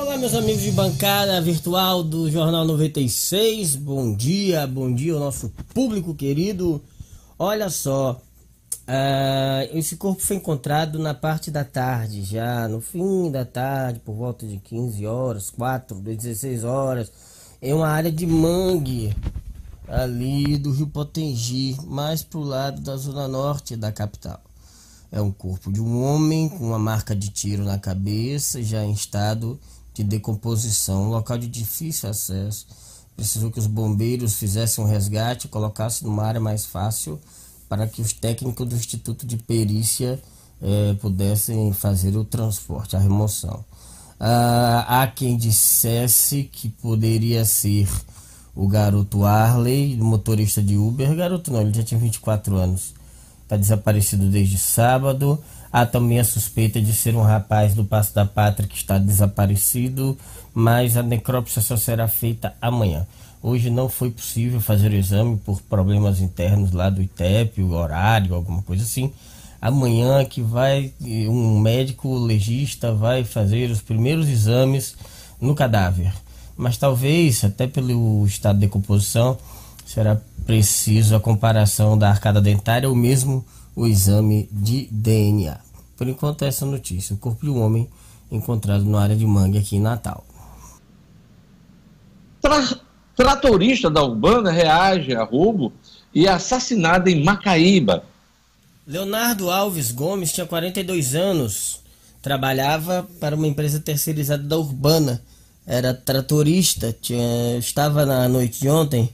Olá, meus amigos de bancada virtual do Jornal 96. Bom dia, bom dia ao nosso público querido. Olha só, uh, esse corpo foi encontrado na parte da tarde, já no fim da tarde, por volta de 15 horas, 4, 16 horas, em uma área de mangue ali do Rio Potengi, mais pro lado da zona norte da capital. É um corpo de um homem com uma marca de tiro na cabeça, já em estado de decomposição, um local de difícil acesso. Precisou que os bombeiros fizessem um resgate colocassem numa área mais fácil para que os técnicos do Instituto de Perícia eh, pudessem fazer o transporte, a remoção. Ah, há quem dissesse que poderia ser o garoto Arley, motorista de Uber. Garoto não, ele já tinha 24 anos. Está desaparecido desde sábado. Há também a suspeita de ser um rapaz do Passo da Pátria que está desaparecido, mas a necrópsia só será feita amanhã. Hoje não foi possível fazer o exame por problemas internos lá do ITEP, o horário, alguma coisa assim. Amanhã que vai um médico legista vai fazer os primeiros exames no cadáver. Mas talvez, até pelo estado de decomposição, será preciso a comparação da arcada dentária ou mesmo o exame de DNA. Por enquanto, essa notícia: o corpo de um homem encontrado na área de mangue aqui em Natal. Tra tratorista da Urbana reage a roubo e é assassinado em Macaíba. Leonardo Alves Gomes tinha 42 anos, trabalhava para uma empresa terceirizada da Urbana, era tratorista, tinha, estava na noite de ontem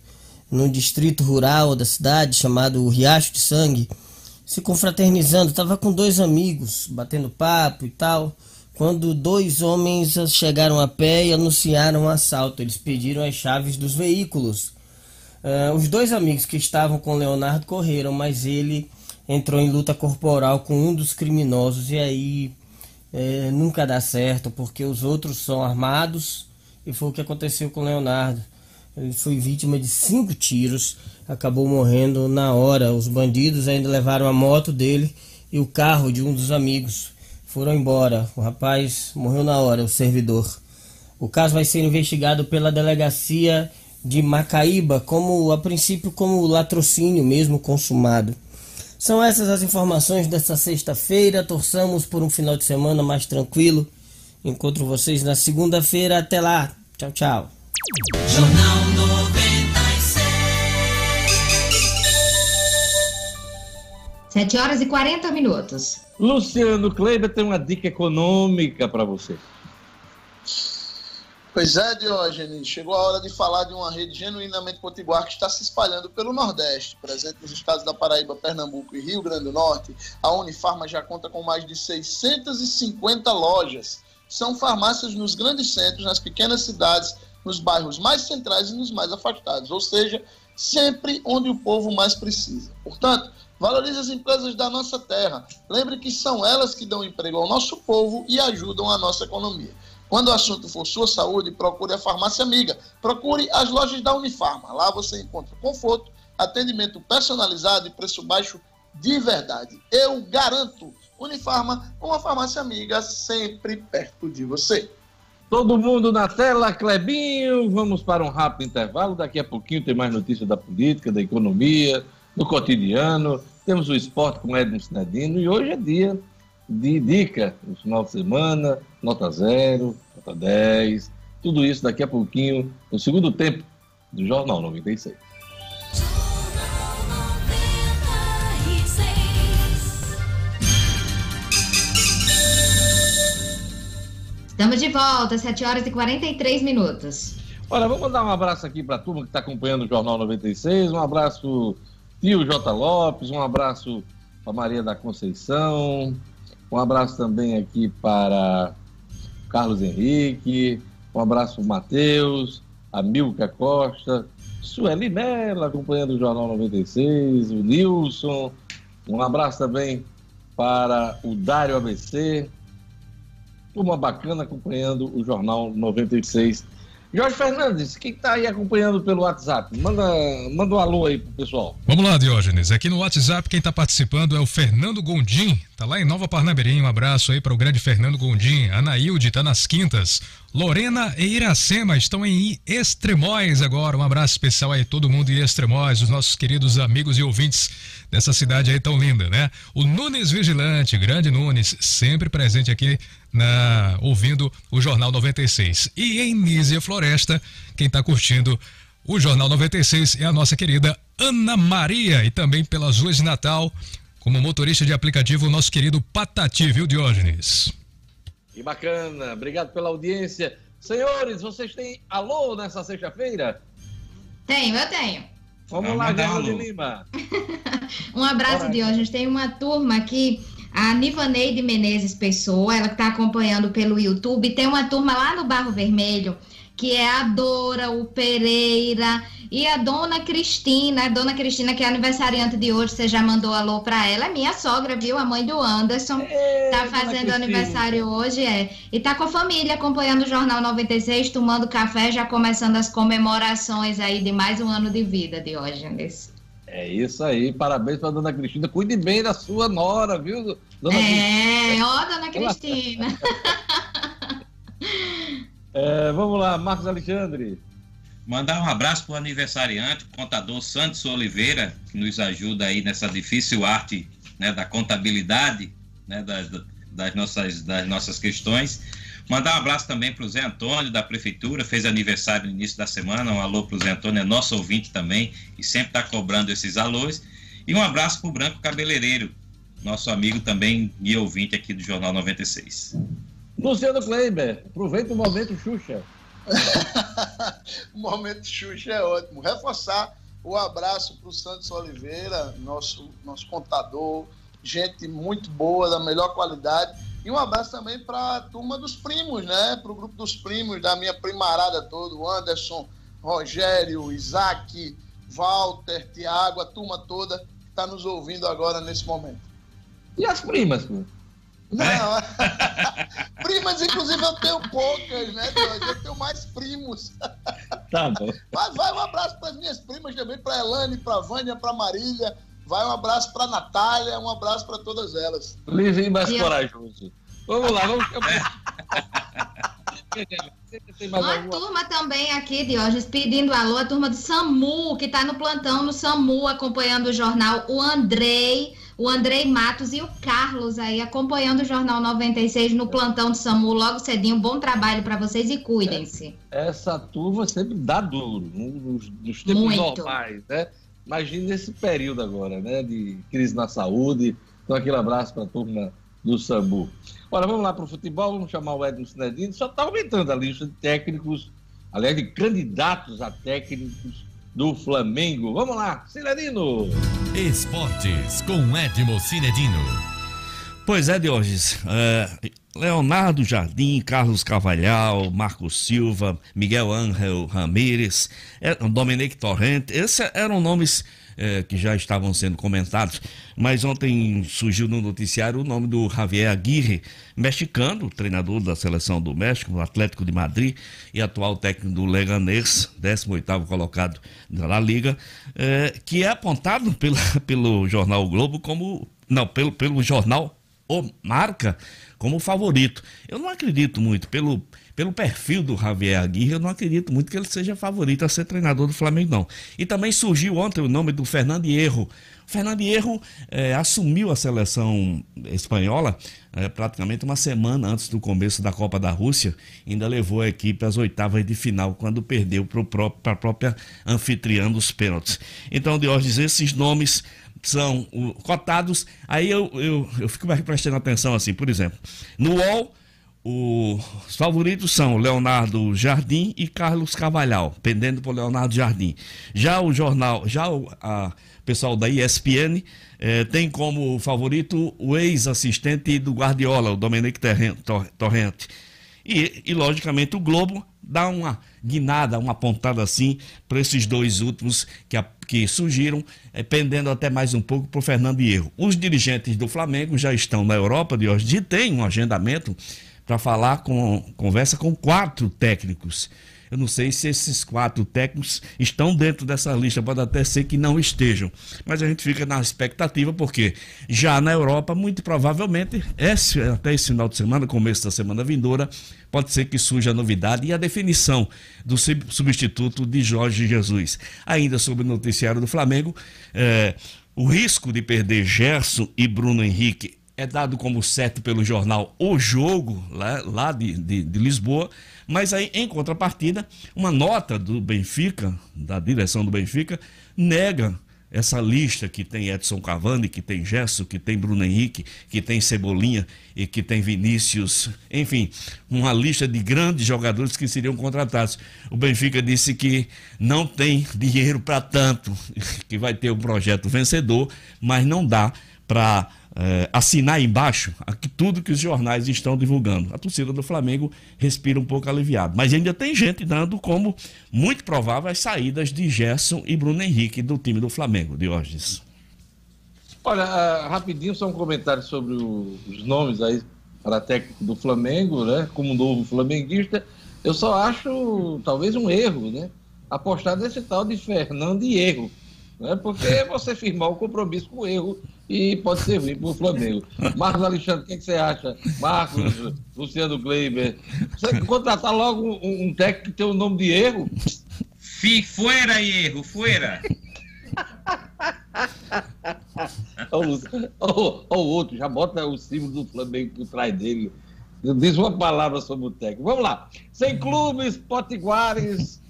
no distrito rural da cidade chamado Riacho de Sangue se confraternizando, estava com dois amigos, batendo papo e tal, quando dois homens chegaram a pé e anunciaram um assalto. Eles pediram as chaves dos veículos. Uh, os dois amigos que estavam com Leonardo correram, mas ele entrou em luta corporal com um dos criminosos e aí é, nunca dá certo, porque os outros são armados e foi o que aconteceu com Leonardo. Ele foi vítima de cinco tiros, acabou morrendo na hora. Os bandidos ainda levaram a moto dele e o carro de um dos amigos. Foram embora. O rapaz morreu na hora, o servidor. O caso vai ser investigado pela delegacia de Macaíba, como a princípio como latrocínio mesmo consumado. São essas as informações desta sexta-feira. Torçamos por um final de semana mais tranquilo. Encontro vocês na segunda-feira. Até lá. Tchau, tchau. Jornal 96. 7 horas e 40 minutos. Luciano Kleiber tem uma dica econômica para você. Pois é, Diógenes, chegou a hora de falar de uma rede genuinamente potiguar que está se espalhando pelo Nordeste. Presente nos estados da Paraíba, Pernambuco e Rio Grande do Norte, a Unifarma já conta com mais de 650 lojas são farmácias nos grandes centros, nas pequenas cidades, nos bairros mais centrais e nos mais afastados, ou seja, sempre onde o povo mais precisa. Portanto, valorize as empresas da nossa terra. Lembre que são elas que dão emprego ao nosso povo e ajudam a nossa economia. Quando o assunto for sua saúde, procure a farmácia amiga. Procure as lojas da Unifarma. Lá você encontra conforto, atendimento personalizado e preço baixo de verdade. Eu garanto. Unifarma, uma farmácia amiga sempre perto de você. Todo mundo na tela, Clebinho. Vamos para um rápido intervalo. Daqui a pouquinho tem mais notícias da política, da economia, do cotidiano. Temos o esporte com Edmo Sinedino e hoje é dia de dica no final de semana, nota zero, nota 10, tudo isso daqui a pouquinho, no segundo tempo do Jornal 96. Estamos de volta, 7 horas e 43 minutos. Olha, vou mandar um abraço aqui para a turma que está acompanhando o Jornal 96. Um abraço, tio J. Lopes. Um abraço para Maria da Conceição. Um abraço também aqui para Carlos Henrique. Um abraço para Matheus, a Milka Costa, Sueli Mello acompanhando o Jornal 96, o Nilson. Um abraço também para o Dário ABC, turma bacana acompanhando o Jornal 96. Jorge Fernandes, quem está aí acompanhando pelo WhatsApp? Manda, manda um alô aí pro pessoal. Vamos lá, Diógenes. Aqui no WhatsApp, quem está participando é o Fernando Gondim. Tá lá em Nova Parnamirim. Um abraço aí para o grande Fernando Gondim. Anaílde tá nas quintas. Lorena e Iracema estão em Extremóis agora. Um abraço especial aí todo mundo em Extremóis, os nossos queridos amigos e ouvintes dessa cidade aí tão linda, né? O Nunes Vigilante, grande Nunes, sempre presente aqui na ouvindo o Jornal 96. E em Nízia Floresta, quem está curtindo o Jornal 96 é a nossa querida Ana Maria e também pelas ruas de Natal, como motorista de aplicativo, o nosso querido Patati, viu, Diógenes? Que bacana, obrigado pela audiência. Senhores, vocês têm alô nessa sexta-feira? Tenho, eu tenho. Vamos Vamos lá, de. Lima. Um abraço Bora. de hoje. A gente tem uma turma aqui, a Nivaneide Menezes Pessoa, ela que está acompanhando pelo YouTube. Tem uma turma lá no Barro Vermelho, que é a Dora, o Pereira e a Dona Cristina. A Dona Cristina, que é aniversariante de hoje, você já mandou alô para ela. É minha sogra, viu? A mãe do Anderson. Ei, Tá fazendo Cristina. aniversário hoje, é. E tá com a família acompanhando o Jornal 96, tomando café, já começando as comemorações aí de mais um ano de vida, Diógenes. É isso aí, parabéns para dona Cristina. Cuide bem da sua nora, viu, dona Cristina? É, ó, dona Cristina. É, vamos lá, Marcos Alexandre. Mandar um abraço para o aniversariante, o contador Santos Oliveira, que nos ajuda aí nessa difícil arte né, da contabilidade né, das, das, nossas, das nossas questões. Mandar um abraço também para o Zé Antônio, da Prefeitura, fez aniversário no início da semana. Um alô para o Zé Antônio, é nosso ouvinte também, e sempre está cobrando esses alôs. E um abraço para o Branco Cabeleireiro, nosso amigo também e ouvinte aqui do Jornal 96. Luciano Kleiber, aproveita o momento Xuxa. o momento Xuxa é ótimo. Reforçar o abraço para o Santos Oliveira, nosso, nosso contador, gente muito boa, da melhor qualidade. E um abraço também para a turma dos primos, né? Para o grupo dos primos, da minha primarada toda, o Anderson, Rogério, Isaac, Walter, Tiago, a turma toda que está nos ouvindo agora nesse momento. E as primas, pô? Não, primas, inclusive, eu tenho poucas, né? Deus? Eu tenho mais primos. Tá bom. Mas vai um abraço para as minhas primas também, para Elane, para Vânia, para Marília. Vai um abraço para Natália, um abraço para todas elas. Livre e mais E eu- corajoso. Vamos lá, vamos. Uma turma também aqui, Diógenes, pedindo alô, a turma do SAMU, que tá no plantão no SAMU, acompanhando o jornal, o Andrei, o Andrei Matos e o Carlos aí, acompanhando o Jornal 96 no plantão do SAMU, logo cedinho. Bom trabalho para vocês e cuidem-se. Essa turma sempre dá duro, nos, nos tempos Muito. normais, né? Imagina esse período agora, né? De crise na saúde. Então, aquele abraço para a turma do Sambu. Olha, vamos lá para o futebol, vamos chamar o Edson Sinedino. Só está aumentando a lista de técnicos, aliás, de candidatos a técnicos do Flamengo. Vamos lá, Sinedino! Esportes com Edmo Cinedino. Pois é, Diógenes. É, Leonardo Jardim, Carlos Carvalhal, Marcos Silva, Miguel Ángel Ramírez, é, Dominique Torrente, esses eram nomes é, que já estavam sendo comentados, mas ontem surgiu no noticiário o nome do Javier Aguirre, mexicano, treinador da seleção do México, do Atlético de Madrid e atual técnico do Leganés, 18º colocado na Liga, é, que é apontado pela, pelo jornal o Globo como, não, pelo, pelo jornal O Marca como favorito. Eu não acredito muito pelo pelo perfil do Javier Aguirre, eu não acredito muito que ele seja favorito a ser treinador do Flamengo, não. E também surgiu ontem o nome do Fernando Hierro. Fernando Hierro é, assumiu a seleção espanhola é, praticamente uma semana antes do começo da Copa da Rússia, ainda levou a equipe às oitavas de final, quando perdeu para a própria anfitriã dos pênaltis. Então, de hoje, esses nomes são cotados, aí eu, eu, eu fico prestando atenção assim, por exemplo, no UOL os favoritos são Leonardo Jardim e Carlos Cavalhal, pendendo por Leonardo Jardim. Já o jornal, já o pessoal da ESPN eh, tem como favorito o ex-assistente do Guardiola, o Dominique Torrente. E, e, logicamente, o Globo dá uma guinada, uma pontada assim para esses dois últimos que, a, que surgiram, eh, pendendo até mais um pouco para o Fernando Hierro. Os dirigentes do Flamengo já estão na Europa de hoje e têm um agendamento para falar com conversa com quatro técnicos. Eu não sei se esses quatro técnicos estão dentro dessa lista, pode até ser que não estejam. Mas a gente fica na expectativa, porque já na Europa, muito provavelmente, esse, até esse final de semana, começo da semana vindoura, pode ser que surja a novidade e a definição do substituto de Jorge Jesus. Ainda sobre o noticiário do Flamengo, é, o risco de perder Gerson e Bruno Henrique é dado como certo pelo jornal O Jogo, lá, lá de, de, de, Lisboa, mas aí, em contrapartida, uma nota do Benfica, da direção do Benfica, nega essa lista que tem Edson Cavani, que tem Gesso, que tem Bruno Henrique, que tem Cebolinha e que tem Vinícius, enfim, uma lista de grandes jogadores que seriam contratados. O Benfica disse que não tem dinheiro para tanto, que vai ter um projeto vencedor, mas não dá para é, assinar embaixo tudo que os jornais estão divulgando. A torcida do Flamengo respira um pouco aliviado. Mas ainda tem gente dando como muito provável as saídas de Gerson e Bruno Henrique do time do Flamengo, Diógenes. Olha, uh, rapidinho só um comentário sobre os nomes aí para técnico do Flamengo, né? Como novo flamenguista, eu só acho talvez um erro, né? Apostar nesse tal de Fernando e erro. Né? Porque você firmar o compromisso com o erro e pode servir para o Flamengo. Marcos Alexandre, o que, é que, você acha? Marcos, Luciano Kleiber. Você contratar logo um, um técnico que tem o nome de erro? Fuera erro, fuera. Ou o outro, já bota o símbolo do Flamengo por trás dele. Diz uma palavra sobre o técnico. Vamos lá. Sem clubes, potiguares,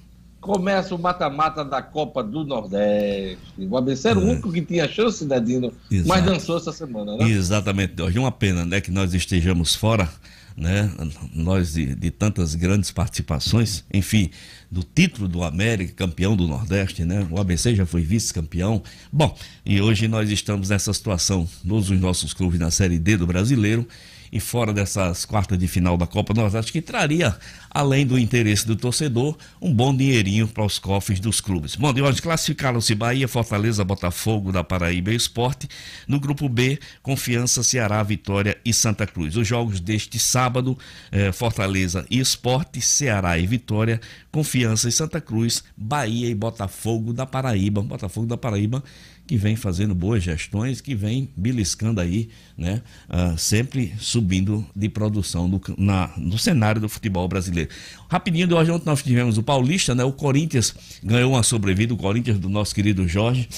começa o mata-mata da Copa do Nordeste. O ABC era o é. único que tinha chance, né, Dino? Exato. Mas dançou essa semana, né? Exatamente. Hoje é uma pena, né, que nós estejamos fora, né? Nós de, de tantas grandes participações, enfim, do título do América, campeão do Nordeste, né? O ABC já foi vice-campeão. Bom, e hoje nós estamos nessa situação, todos os nossos clubes na Série D do Brasileiro e fora dessas quartas de final da Copa nós acho que traria, além do interesse do torcedor, um bom dinheirinho para os cofres dos clubes. Bom, de hoje classificaram-se Bahia, Fortaleza, Botafogo da Paraíba e Esporte. No grupo B, Confiança, Ceará, Vitória e Santa Cruz. Os jogos deste sábado, eh, Fortaleza e Esporte, Ceará e Vitória, Confiança e Santa Cruz, Bahia e Botafogo da Paraíba. Botafogo da Paraíba que vem fazendo boas gestões, que vem beliscando aí, né, uh, sempre subindo de produção no, na, no cenário do futebol brasileiro. Rapidinho hoje, ontem nós tivemos o Paulista, né, o Corinthians ganhou uma sobrevida, o Corinthians do nosso querido Jorge,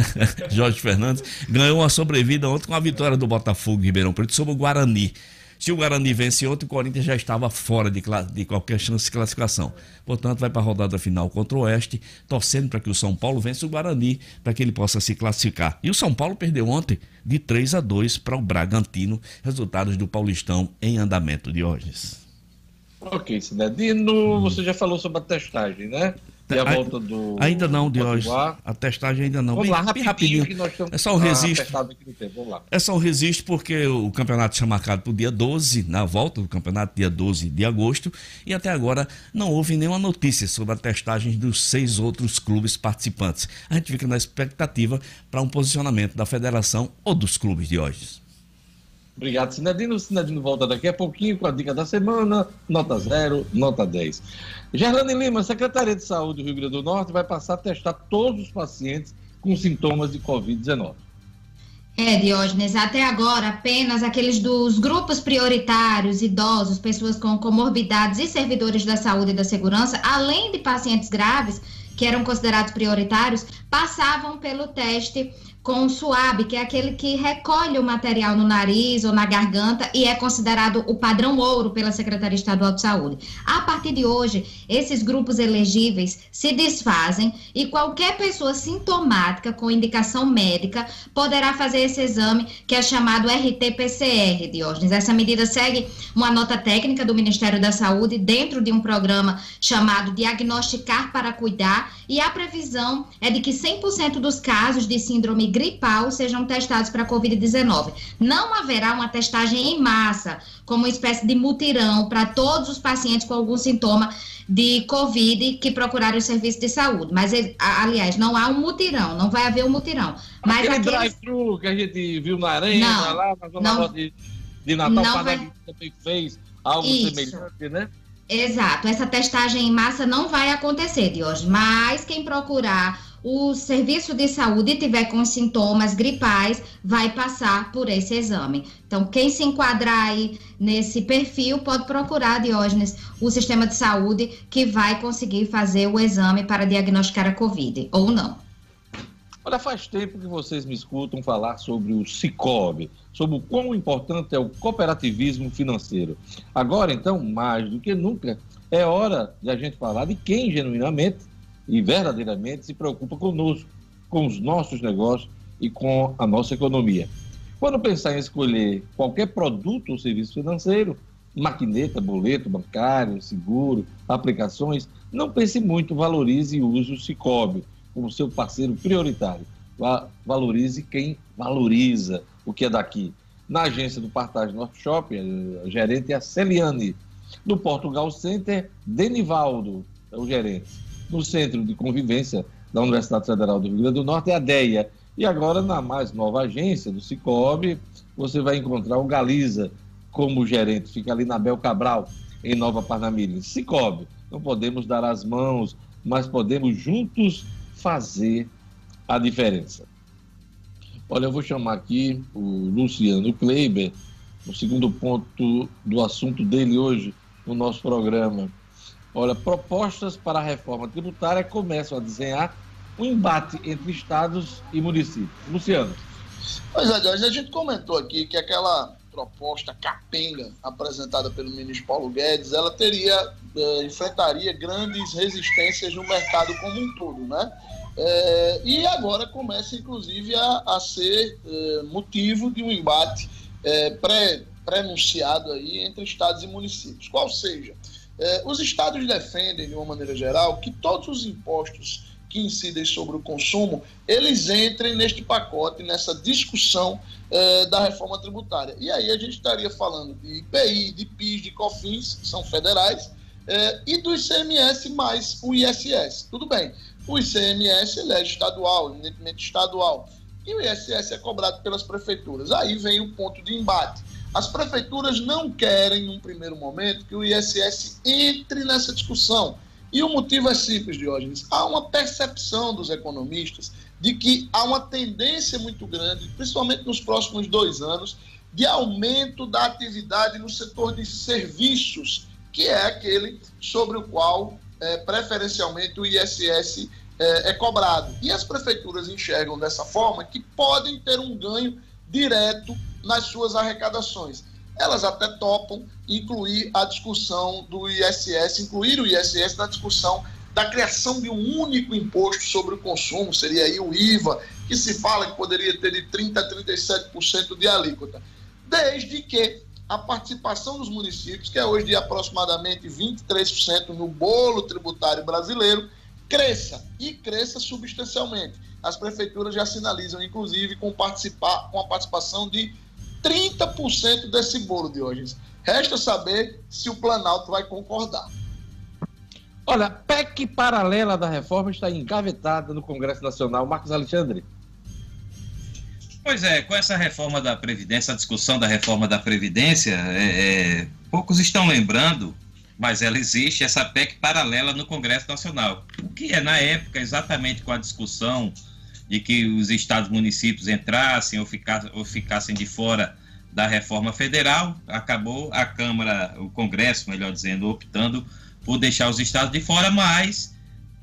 Jorge Fernandes, ganhou uma sobrevida ontem com a vitória do Botafogo Ribeirão Preto sobre o Guarani. Se o Guarani vence ontem, o Corinthians já estava fora de, de qualquer chance de classificação. Portanto, vai para a rodada final contra o Oeste, torcendo para que o São Paulo vença o Guarani, para que ele possa se classificar. E o São Paulo perdeu ontem de 3 a 2 para o Bragantino, resultados do Paulistão em andamento de hoje. Ok, Cidadino, você já falou sobre a testagem, né? E a volta do. Ainda não, Diógenes. A testagem ainda não. Vamos bem, lá, rapidinho. rapidinho. Que nós estamos é só o registro. Vamos lá. É só o registro porque o campeonato está marcado para o dia 12, na volta do campeonato, dia 12 de agosto, e até agora não houve nenhuma notícia sobre a testagem dos seis outros clubes participantes. A gente fica na expectativa para um posicionamento da federação ou dos clubes de hoje. Obrigado, Sinadino. Sinadino volta daqui a pouquinho com a dica da semana, nota 0, nota 10. Gerlane Lima, Secretaria de Saúde do Rio Grande do Norte, vai passar a testar todos os pacientes com sintomas de Covid-19. É, Diógenes, até agora apenas aqueles dos grupos prioritários, idosos, pessoas com comorbidades e servidores da saúde e da segurança, além de pacientes graves, que eram considerados prioritários, passavam pelo teste com o SUAB, que é aquele que recolhe o material no nariz ou na garganta e é considerado o padrão ouro pela Secretaria Estadual de Saúde. A partir de hoje, esses grupos elegíveis se desfazem e qualquer pessoa sintomática com indicação médica poderá fazer esse exame que é chamado RT-PCR, Diógenes. Essa medida segue uma nota técnica do Ministério da Saúde dentro de um programa chamado Diagnosticar para Cuidar e a previsão é de que 100% dos casos de síndrome gripal sejam testados para Covid-19. Não haverá uma testagem em massa, como uma espécie de mutirão para todos os pacientes com algum sintoma de Covid que procurarem o serviço de saúde. Mas, aliás, não há um mutirão, não vai haver um mutirão. Mas Aquele aqueles... drive-thru que a gente viu na arena, não, lá, na zona não, de, de Natal, não vai... também fez algo Isso. semelhante, né? Exato, essa testagem em massa não vai acontecer de hoje, mas quem procurar o serviço de saúde tiver com sintomas gripais, vai passar por esse exame. Então, quem se enquadrar aí nesse perfil, pode procurar, Diógenes, o sistema de saúde que vai conseguir fazer o exame para diagnosticar a Covid, ou não. Olha, faz tempo que vocês me escutam falar sobre o Cicobi, sobre o quão importante é o cooperativismo financeiro. Agora, então, mais do que nunca, é hora de a gente falar de quem genuinamente e verdadeiramente se preocupa conosco, com os nossos negócios e com a nossa economia. Quando pensar em escolher qualquer produto ou serviço financeiro, maquineta, boleto bancário, seguro, aplicações, não pense muito, valorize e use o Cicobi como seu parceiro prioritário. Valorize quem valoriza o que é daqui. Na agência do Partage Norte Shopping, a gerente é a Celiane. No Portugal Center, Denivaldo é o gerente no Centro de Convivência da Universidade Federal do Rio Grande do Norte, é a DEIA. E agora, na mais nova agência do Cicobi, você vai encontrar o Galiza como gerente, fica ali na Bel Cabral, em Nova Parnamirim. Cicobi, não podemos dar as mãos, mas podemos juntos fazer a diferença. Olha, eu vou chamar aqui o Luciano Kleiber, o segundo ponto do assunto dele hoje no nosso programa. Olha, propostas para a reforma tributária começam a desenhar um embate entre estados e municípios. Luciano. Pois é, a gente comentou aqui que aquela proposta capenga apresentada pelo ministro Paulo Guedes, ela teria, eh, enfrentaria grandes resistências no mercado como um todo, né? É, e agora começa, inclusive, a, a ser é, motivo de um embate é, pré-anunciado aí entre estados e municípios. Qual seja, é, os estados defendem, de uma maneira geral, que todos os impostos que incidem sobre o consumo, eles entrem neste pacote, nessa discussão é, da reforma tributária. E aí a gente estaria falando de IPI, de PIS, de COFINS, que são federais, é, e do ICMS mais o ISS. Tudo bem, o ICMS ele é estadual, evidentemente estadual, e o ISS é cobrado pelas prefeituras. Aí vem o ponto de embate. As prefeituras não querem, num primeiro momento, que o ISS entre nessa discussão. E o motivo é simples, Diógenes. Há uma percepção dos economistas de que há uma tendência muito grande, principalmente nos próximos dois anos, de aumento da atividade no setor de serviços, que é aquele sobre o qual, é, preferencialmente, o ISS é, é cobrado. E as prefeituras enxergam dessa forma que podem ter um ganho direto nas suas arrecadações. Elas até topam incluir a discussão do ISS, incluir o ISS na discussão da criação de um único imposto sobre o consumo, seria aí o IVA, que se fala que poderia ter de 30% a 37% de alíquota. Desde que a participação dos municípios, que é hoje de aproximadamente 23% no bolo tributário brasileiro, cresça e cresça substancialmente. As prefeituras já sinalizam, inclusive, com, participar, com a participação de 30% desse bolo de hoje. Resta saber se o Planalto vai concordar. Olha, a PEC paralela da reforma está engavetada no Congresso Nacional. Marcos Alexandre. Pois é, com essa reforma da Previdência, a discussão da reforma da Previdência, é, é, poucos estão lembrando, mas ela existe, essa PEC paralela no Congresso Nacional. O que é, na época, exatamente com a discussão de que os estados municípios entrassem ou, ficassem, ou ficassem de fora da reforma federal, acabou a Câmara, o Congresso, melhor dizendo, optando por deixar os estados de fora, mas,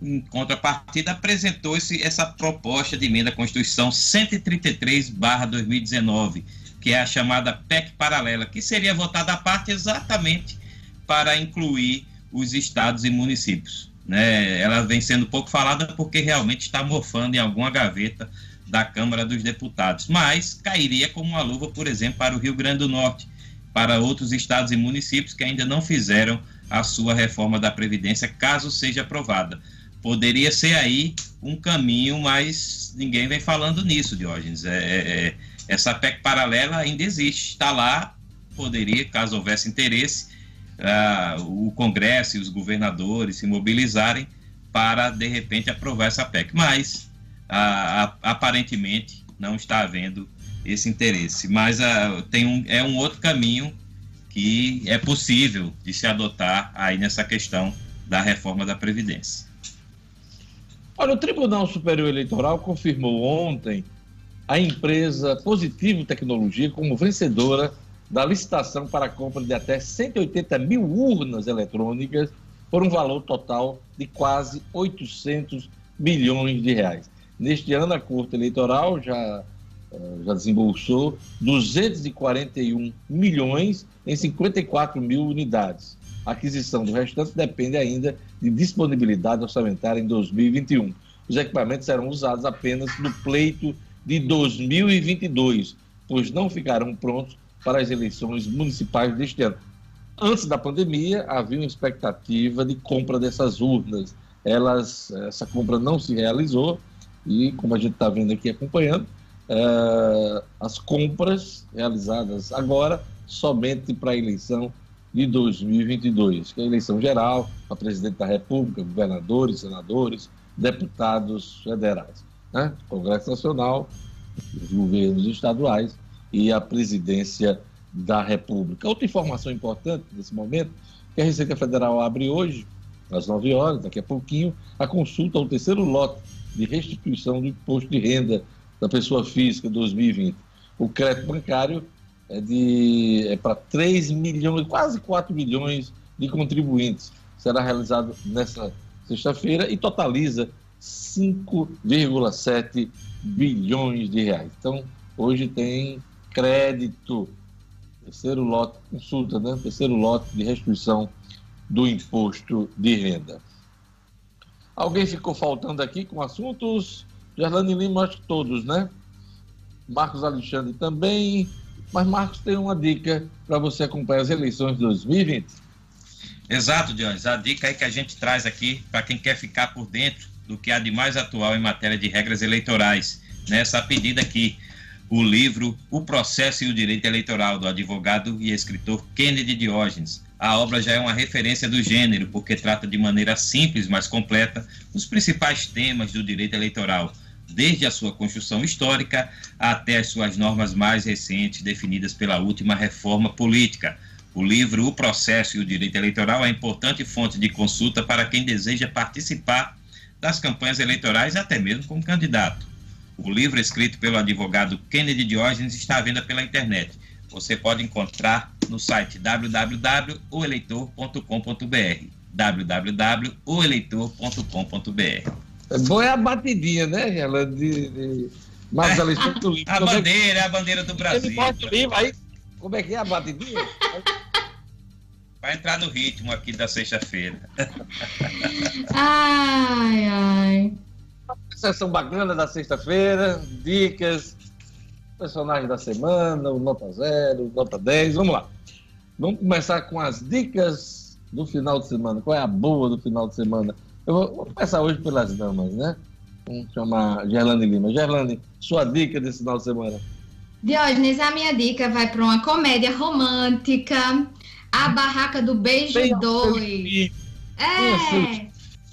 em contrapartida, apresentou esse, essa proposta de emenda à Constituição 133-2019, que é a chamada PEC paralela, que seria votada à parte exatamente para incluir os estados e municípios. Né? Ela vem sendo pouco falada porque realmente está morfando em alguma gaveta da Câmara dos Deputados, mas cairia como uma luva, por exemplo, para o Rio Grande do Norte, para outros estados e municípios que ainda não fizeram a sua reforma da Previdência, caso seja aprovada. Poderia ser aí um caminho, mas ninguém vem falando nisso, Diógenes. É, é, é, essa PEC paralela ainda existe, está lá, poderia, caso houvesse interesse, uh, o Congresso e os governadores se mobilizarem para, de repente, aprovar essa PEC. Mas, uh, aparentemente, não está havendo esse interesse. Mas uh, tem um, é um outro caminho que é possível de se adotar aí nessa questão da reforma da Previdência. Olha, o Tribunal Superior Eleitoral confirmou ontem a empresa Positivo Tecnologia como vencedora da licitação para a compra de até 180 mil urnas eletrônicas por um valor total de quase 800 milhões de reais. Neste ano, a Corte Eleitoral já eh, já desembolsou 241 milhões em 54 mil unidades. A aquisição do restante depende ainda de disponibilidade orçamentária em 2021. Os equipamentos serão usados apenas no pleito de 2022, pois não ficarão prontos para as eleições municipais deste ano. Antes da pandemia, havia uma expectativa de compra dessas urnas. Elas, essa compra não se realizou e, como a gente está vendo aqui acompanhando, uh, as compras realizadas agora somente para a eleição de 2022, que é a eleição geral para presidente da República, governadores, senadores, deputados federais, né? Congresso Nacional, os governos estaduais e a presidência da República. Outra informação importante nesse momento, que a Receita Federal abre hoje, às 9 horas, daqui a pouquinho, a consulta ao terceiro lote de restituição do imposto de renda da pessoa física 2020. O crédito bancário é, de, é para 3 milhões, quase 4 milhões de contribuintes. Será realizado nessa sexta-feira e totaliza 5,7 bilhões de reais. Então, hoje tem crédito, terceiro lote, consulta, né? Terceiro lote de restituição do imposto de renda. Alguém ficou faltando aqui com assuntos? Gerlane Lima, acho que todos, né? Marcos Alexandre também. Mas Marcos tem uma dica para você acompanhar as eleições de 2020. Exato, Dionis. A dica aí que a gente traz aqui para quem quer ficar por dentro do que há de mais atual em matéria de regras eleitorais. Nessa pedida aqui, o livro O Processo e o Direito Eleitoral, do advogado e escritor Kennedy Diógenes. A obra já é uma referência do gênero, porque trata de maneira simples, mas completa, os principais temas do direito eleitoral desde a sua construção histórica até as suas normas mais recentes, definidas pela última reforma política. O livro O Processo e o Direito Eleitoral é importante fonte de consulta para quem deseja participar das campanhas eleitorais, até mesmo como candidato. O livro, escrito pelo advogado Kennedy Diógenes, está à venda pela internet. Você pode encontrar no site www.oeleitor.com.br www.oeleitor.com.br é bom é a batidinha, né? Ela de, de... Mas ela está do livro. A bandeira, é a bandeira do Brasil. Ele livro, aí, como é que é a batidinha? Vai entrar no ritmo aqui da sexta-feira. Ai, ai. Sessão bacana da sexta-feira, dicas, personagem da semana, o nota 0, nota 10, vamos lá. Vamos começar com as dicas do final de semana. Qual é a boa do final de semana? Eu vou, vou começar hoje pelas damas, né? Vamos chamar Gerlane Lima. Gerlane, sua dica desse final de semana. Diógenes, a minha dica vai para uma comédia romântica, A Barraca do Beijo 2. É,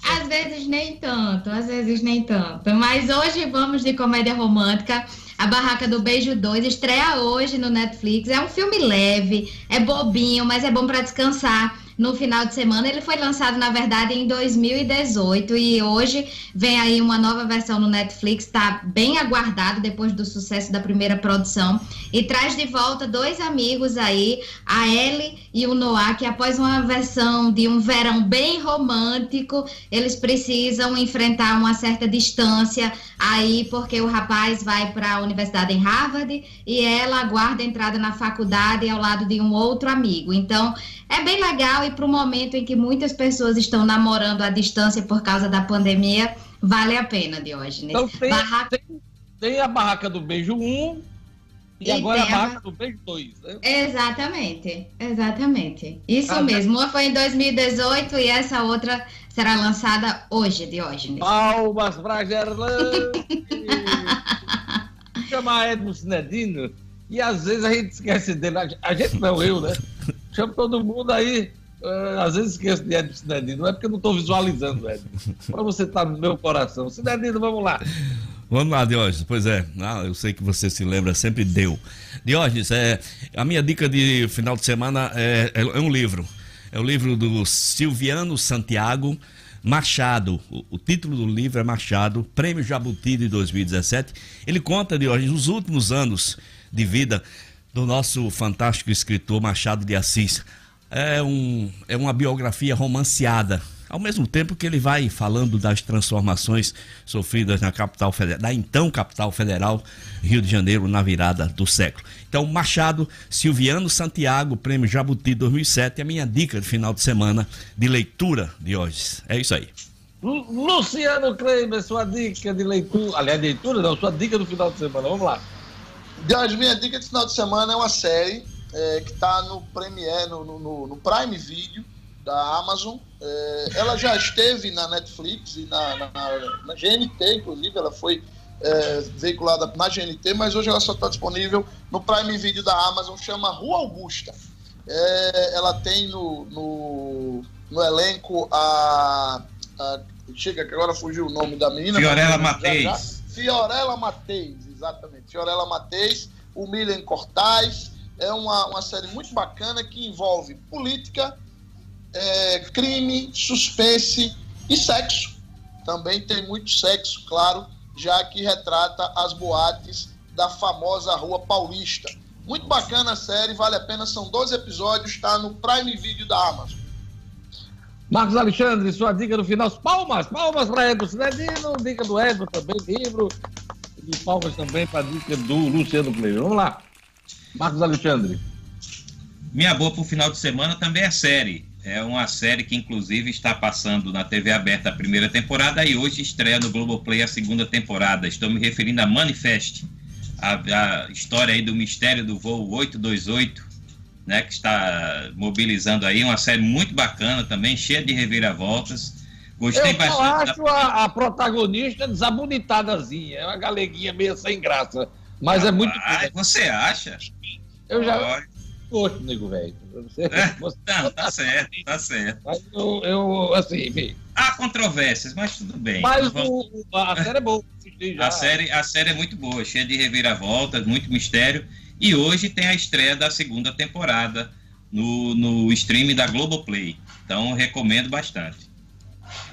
às vezes nem tanto, às vezes nem tanto. Mas hoje vamos de comédia romântica. A Barraca do Beijo 2 estreia hoje no Netflix. É um filme leve, é bobinho, mas é bom para descansar no final de semana. Ele foi lançado, na verdade, em 2018 e hoje vem aí uma nova versão no Netflix, está bem aguardado depois do sucesso da primeira produção e traz de volta dois amigos aí, a Ellie e o Noah, que após uma versão de um verão bem romântico, eles precisam enfrentar uma certa distância aí, porque o rapaz vai para a universidade em Harvard e ela aguarda a entrada na faculdade ao lado de um outro amigo. Então, é bem legal e para o momento em que muitas pessoas estão namorando à distância por causa da pandemia, vale a pena, Diógenes. Então tem, barraca... tem, tem a barraca do beijo 1 e, e agora a barraca a... do beijo 2. Né? Exatamente, exatamente. Isso ah, mesmo. Uma foi em 2018 e essa outra será lançada hoje, Diógenes. Palmas para Gerlande! Chamar Edmo Sinedino e às vezes a gente esquece dele. A gente não, eu, né? Chamo todo mundo aí. Uh, às vezes esqueço de Edson Cinedino, não é porque eu não estou visualizando, Edson. Para você estar tá no meu coração. Cinedino, vamos lá. Vamos lá, Diógenes. Pois é, ah, eu sei que você se lembra, sempre deu. Diógenes, é, a minha dica de final de semana é, é, é um livro. É o livro do Silviano Santiago Machado. O, o, título do livro é Machado, Prêmio Jabuti de 2017. Ele conta, Diógenes, os últimos anos de vida do nosso fantástico escritor Machado de Assis. É, um, é uma biografia romanceada, ao mesmo tempo que ele vai falando das transformações sofridas na capital federal, da então capital federal, Rio de Janeiro, na virada do século. Então, Machado, Silviano Santiago, Prêmio Jabuti 2007, é a minha dica de final de semana de leitura de hoje. É isso aí. Luciano Kleiber, sua dica de leitura, aliás, leitura não, sua dica do final de semana, vamos lá. As minha dica de final de semana é uma série é, que está no Premiere, no, no, no, Prime Video da Amazon. É, ela já esteve na Netflix e na, na, na GNT, inclusive, ela foi é, veiculada na GNT, mas hoje ela só está disponível no Prime Video da Amazon, chama Rua Augusta. É, ela tem no, no, no elenco a, a, Chega que agora fugiu o nome da menina. Fiorella Matheus. Fiorella Matheus exatamente. Fiorella Mateis, o Milen Cortais. É uma, uma série muito bacana que envolve política, é, crime, suspense e sexo. Também tem muito sexo, claro, já que retrata as boates da famosa Rua Paulista. Muito bacana a série, vale a pena, são 12 episódios, está no Prime Video da Amazon. Marcos Alexandre, sua dica no final. Palmas, palmas para Edson Cidadino, dica do Edson também, livro e palmas também para a dica do Luciano Kleber. Vamos lá. Marcos Alexandre. Minha boa para o final de semana também é série. É uma série que, inclusive, está passando na TV aberta a primeira temporada e hoje estreia no Globoplay a segunda temporada. Estou me referindo a Manifest, a, a história aí do mistério do voo 828, né, que está mobilizando aí. Uma série muito bacana também, cheia de reviravoltas. Gostei eu bastante. acho da... a, a, protagonista desabonitadazinha, é uma galeguinha meio sem graça. Mas ah, é muito. Ah, você acha? Eu já. Gosto, nego velho. É? Não, tá certo, tá certo. Mas eu, eu assim. Há controvérsias, mas tudo bem. Mas vamos... o, a série é boa. A série, a série é muito boa, cheia de reviravoltas, muito mistério. E hoje tem a estreia da segunda temporada no, no stream da Globoplay. Então recomendo bastante.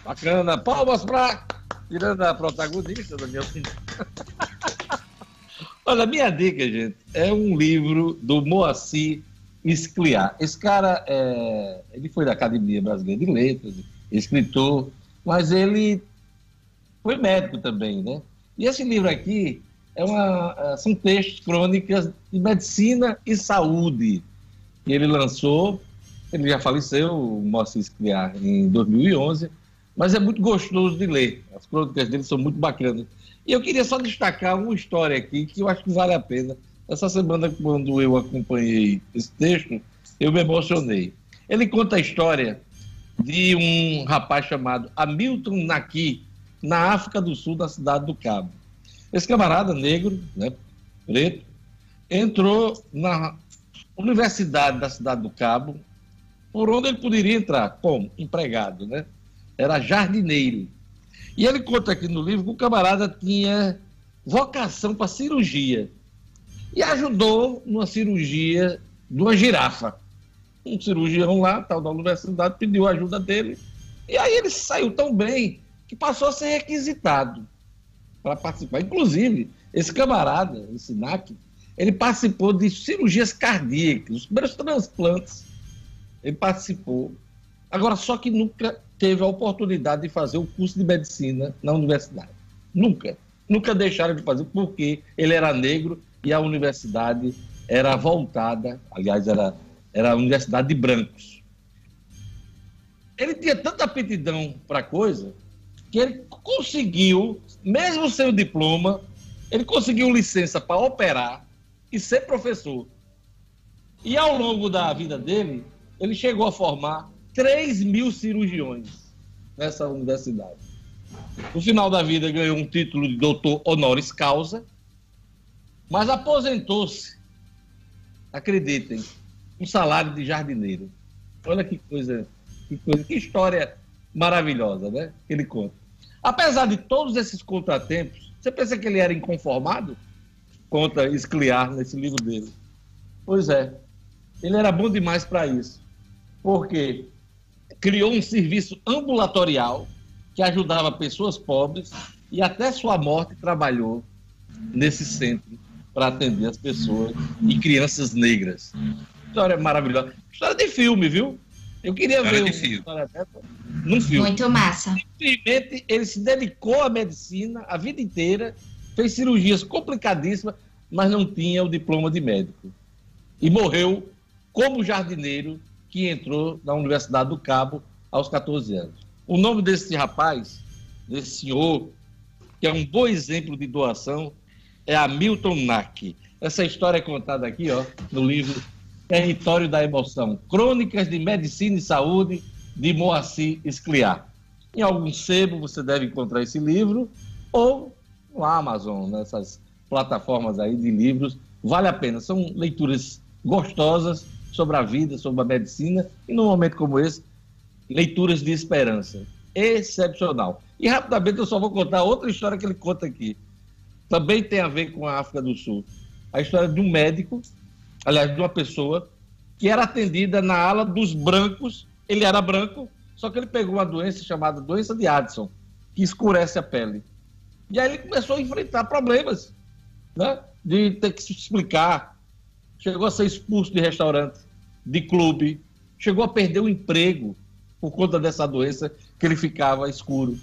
Bacana. Palmas para. Tirando a protagonista, da minha opinião. Olha, minha dica, gente, é um livro do Moacir Escliar. Esse cara, é, ele foi da Academia Brasileira de Letras, escritor, mas ele foi médico também, né? E esse livro aqui é uma, é, são textos, crônicas de medicina e saúde que ele lançou. Ele já faleceu, o Moacir Escliar, em 2011 mas é muito gostoso de ler. As crônicas dele são muito bacanas. E eu queria só destacar uma história aqui que eu acho que vale a pena. Essa semana, quando eu acompanhei esse texto, eu me emocionei. Ele conta a história de um rapaz chamado Hamilton Naki, na África do Sul, na cidade do Cabo. Esse camarada negro, né, preto, entrou na universidade da cidade do Cabo, por onde ele poderia entrar, como empregado, né? Era jardineiro. E ele conta aqui no livro que o camarada tinha vocação para cirurgia e ajudou numa cirurgia de uma girafa. Um cirurgião lá, tal da universidade, pediu a ajuda dele. E aí ele saiu tão bem que passou a ser requisitado para participar. Inclusive, esse camarada, esse NAC, ele participou de cirurgias cardíacas, os primeiros transplantes. Ele participou. Agora, só que nunca teve a oportunidade de fazer o curso de medicina na universidade. Nunca. Nunca deixaram de fazer, porque ele era negro e a universidade era voltada, aliás, era, era a universidade de brancos. Ele tinha tanta aptidão para coisa que ele conseguiu, mesmo sem o diploma, ele conseguiu licença para operar e ser professor. E ao longo da vida dele, ele chegou a formar 3 mil cirurgiões nessa universidade. No final da vida, ganhou um título de doutor honoris causa mas aposentou-se, acreditem, um salário de jardineiro. Olha que coisa, que coisa, que história maravilhosa, né? Que ele conta. Apesar de todos esses contratempos, você pensa que ele era inconformado? Conta Escliar nesse livro dele. Pois é, ele era bom demais para isso. Porque criou um serviço ambulatorial que ajudava pessoas pobres e até sua morte trabalhou nesse centro para atender as pessoas e crianças negras. História maravilhosa. História de filme, viu? Eu queria história ver de filme. história dessa num filme. Muito massa. Simplesmente ele se dedicou à medicina a vida inteira, fez cirurgias complicadíssimas, mas não tinha o diploma de médico. E morreu como jardineiro que entrou na Universidade do Cabo aos 14 anos. O nome desse rapaz, desse senhor, que é um bom exemplo de doação, é Hamilton Nack. Essa história é contada aqui, ó, no livro Território da Emoção, Crônicas de Medicina e Saúde, de Moacir Escliar. Em algum sebo você deve encontrar esse livro, ou no Amazon, nessas plataformas aí de livros. Vale a pena, são leituras gostosas sobre a vida, sobre a medicina, e num momento como esse, leituras de esperança. Excepcional. E rapidamente eu só vou contar outra história que ele conta aqui também tem a ver com a África do Sul. A história de um médico, aliás, de uma pessoa que era atendida na ala dos brancos. Ele era branco, só que ele pegou uma doença chamada doença de Addison, que escurece a pele. E aí ele começou a enfrentar problemas, né? De ter que se explicar. Chegou a ser expulso de restaurante, de clube, chegou a perder o emprego por conta dessa doença que ele ficava escuro.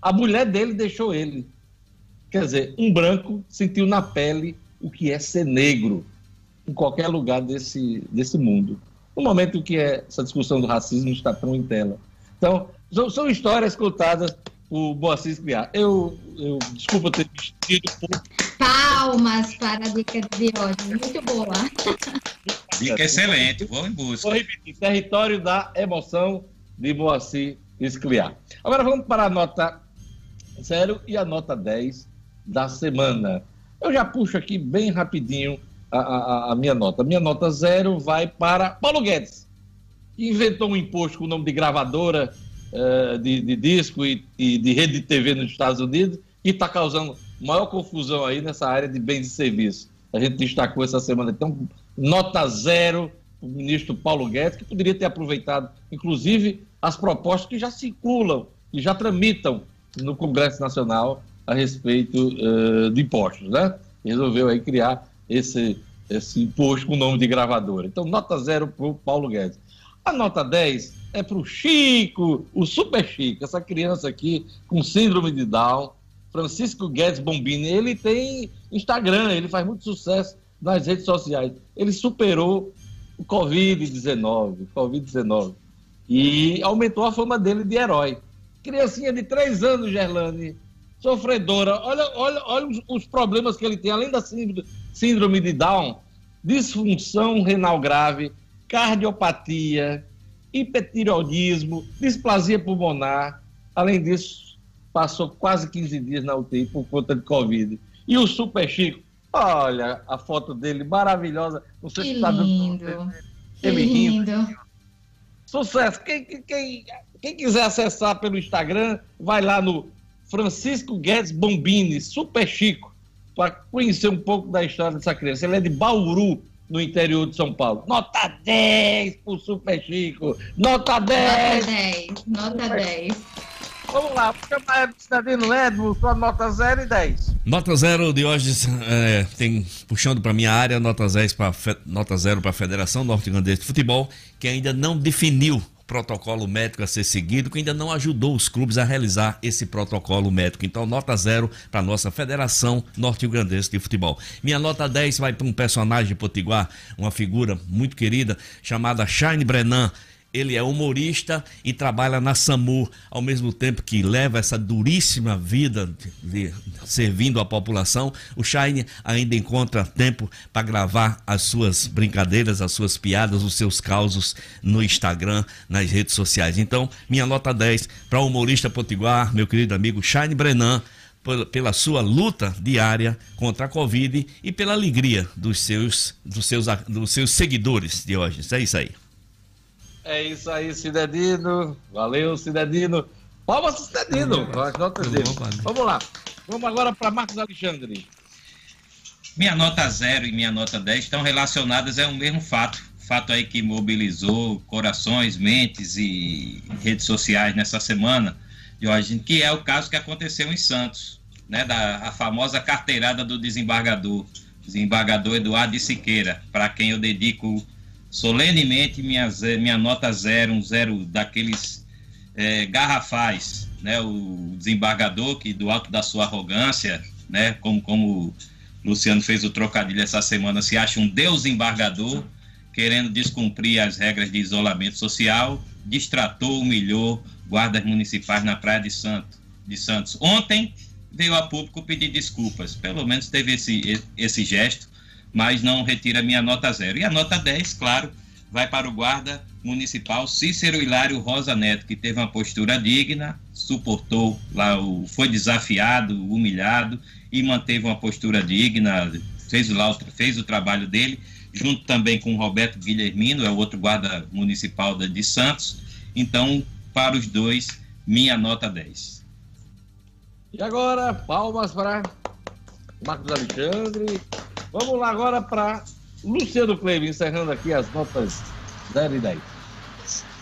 A mulher dele deixou ele Quer dizer, um branco sentiu na pele o que é ser negro em qualquer lugar desse, desse mundo. No momento que é, essa discussão do racismo está tão em tela. Então, são, são histórias contadas por Moacir Criar. Eu, eu, desculpa ter vestido por... Palmas para a dica de hoje, muito boa. Dica excelente, vou em busca. Vou repetir, Território da Emoção de Moacir Escliar. Agora vamos para a nota 0 e a nota 10 da semana. Eu já puxo aqui bem rapidinho a, a, a minha nota. A minha nota zero vai para Paulo Guedes, que inventou um imposto com o nome de gravadora uh, de, de, disco e, e, de rede de TV nos Estados Unidos, e está causando maior confusão aí nessa área de bens e serviços. A gente destacou essa semana. Então, nota zero o ministro Paulo Guedes, que poderia ter aproveitado, inclusive, as propostas que já circulam, que já tramitam no Congresso Nacional a respeito uh, de impostos, né? Resolveu aí criar esse, esse imposto com o nome de gravadora. Então, nota zero para o Paulo Guedes. A nota 10 é para o Chico, o Super Chico, essa criança aqui com síndrome de Down, Francisco Guedes Bombini. Ele tem Instagram, ele faz muito sucesso nas redes sociais. Ele superou o Covid-19, Covid-19 e aumentou a fama dele de herói. Criancinha de três anos, Gerlane, sofredora. Olha, olha, olha os, problemas que ele tem, além da síndrome de Down, disfunção renal grave, cardiopatia, hipertireoidismo, displasia pulmonar. Além disso, passou quase 15 dias na UTI por conta de Covid. E o Super Chico, olha a foto dele maravilhosa. Não sei que se está lindo. Ele que rindo. lindo. Sucesso. Quem, quem, quem quiser acessar pelo Instagram, vai lá no Francisco Guedes Bombini, Super Chico, para conhecer um pouco da história dessa criança. Ele é de Bauru, no interior de São Paulo. Nota 10 pro Super Chico. Nota 10. Nota 10. Nota 10. Vamos lá, chamar Edson Cidadino Edmo, sua nota 0 e 10. Nota zero de hoje, é, tem, puxando para minha área, nota 10 para nota zero para a Federação Norte-Grandense de Futebol, que ainda não definiu protocolo médico a ser seguido, que ainda não ajudou os clubes a realizar esse protocolo médico. Então, nota zero para a nossa Federação Norte-Grandense de Futebol. Minha nota 10 vai para um personagem de Potiguar, uma figura muito querida, chamada Shine Brenan. Ele é humorista e trabalha na SAMU, ao mesmo tempo que leva essa duríssima vida de, de, servindo a população. O Shine ainda encontra tempo para gravar as suas brincadeiras, as suas piadas, os seus causos no Instagram, nas redes sociais. Então, minha nota 10 para o humorista potiguar, meu querido amigo Shine Brenan, pela sua luta diária contra a Covid e pela alegria dos seus, dos seus, dos seus seguidores de hoje. É isso aí. É isso aí, Cidadino. Valeu, Cidadino. Palmas, Cidadino. As notas dele. Vamos lá. Vamos agora para Marcos Alexandre. Minha nota 0 e minha nota 10 estão relacionadas a um mesmo fato. Fato aí que mobilizou corações, mentes e redes sociais nessa semana, Jorge, que é o caso que aconteceu em Santos, né, da a famosa carteirada do desembargador, desembargador Eduardo de Siqueira, para quem eu dedico solenemente minha, minha nota zero, um zero daqueles é, garrafais, né? O desembargador que do alto da sua arrogância, né? Como como Luciano fez o trocadilho essa semana, se acha um deus embargador, querendo descumprir as regras de isolamento social, distratou, humilhou guardas municipais na Praia de, Santo, de Santos. Ontem veio a público pedir desculpas, pelo menos teve esse, esse gesto, mas não retira minha nota zero. E a nota 10, claro, vai para o guarda municipal Cícero Hilário Rosa Neto, que teve uma postura digna, suportou lá, o, foi desafiado, humilhado e manteve uma postura digna, fez, lá, fez o trabalho dele, junto também com o Roberto Guilhermino, é o outro guarda municipal de Santos. Então, para os dois, minha nota 10. E agora, palmas para Marcos Alexandre, Vamos lá agora para Luciano Cleibe, encerrando aqui as notas 0 e 10.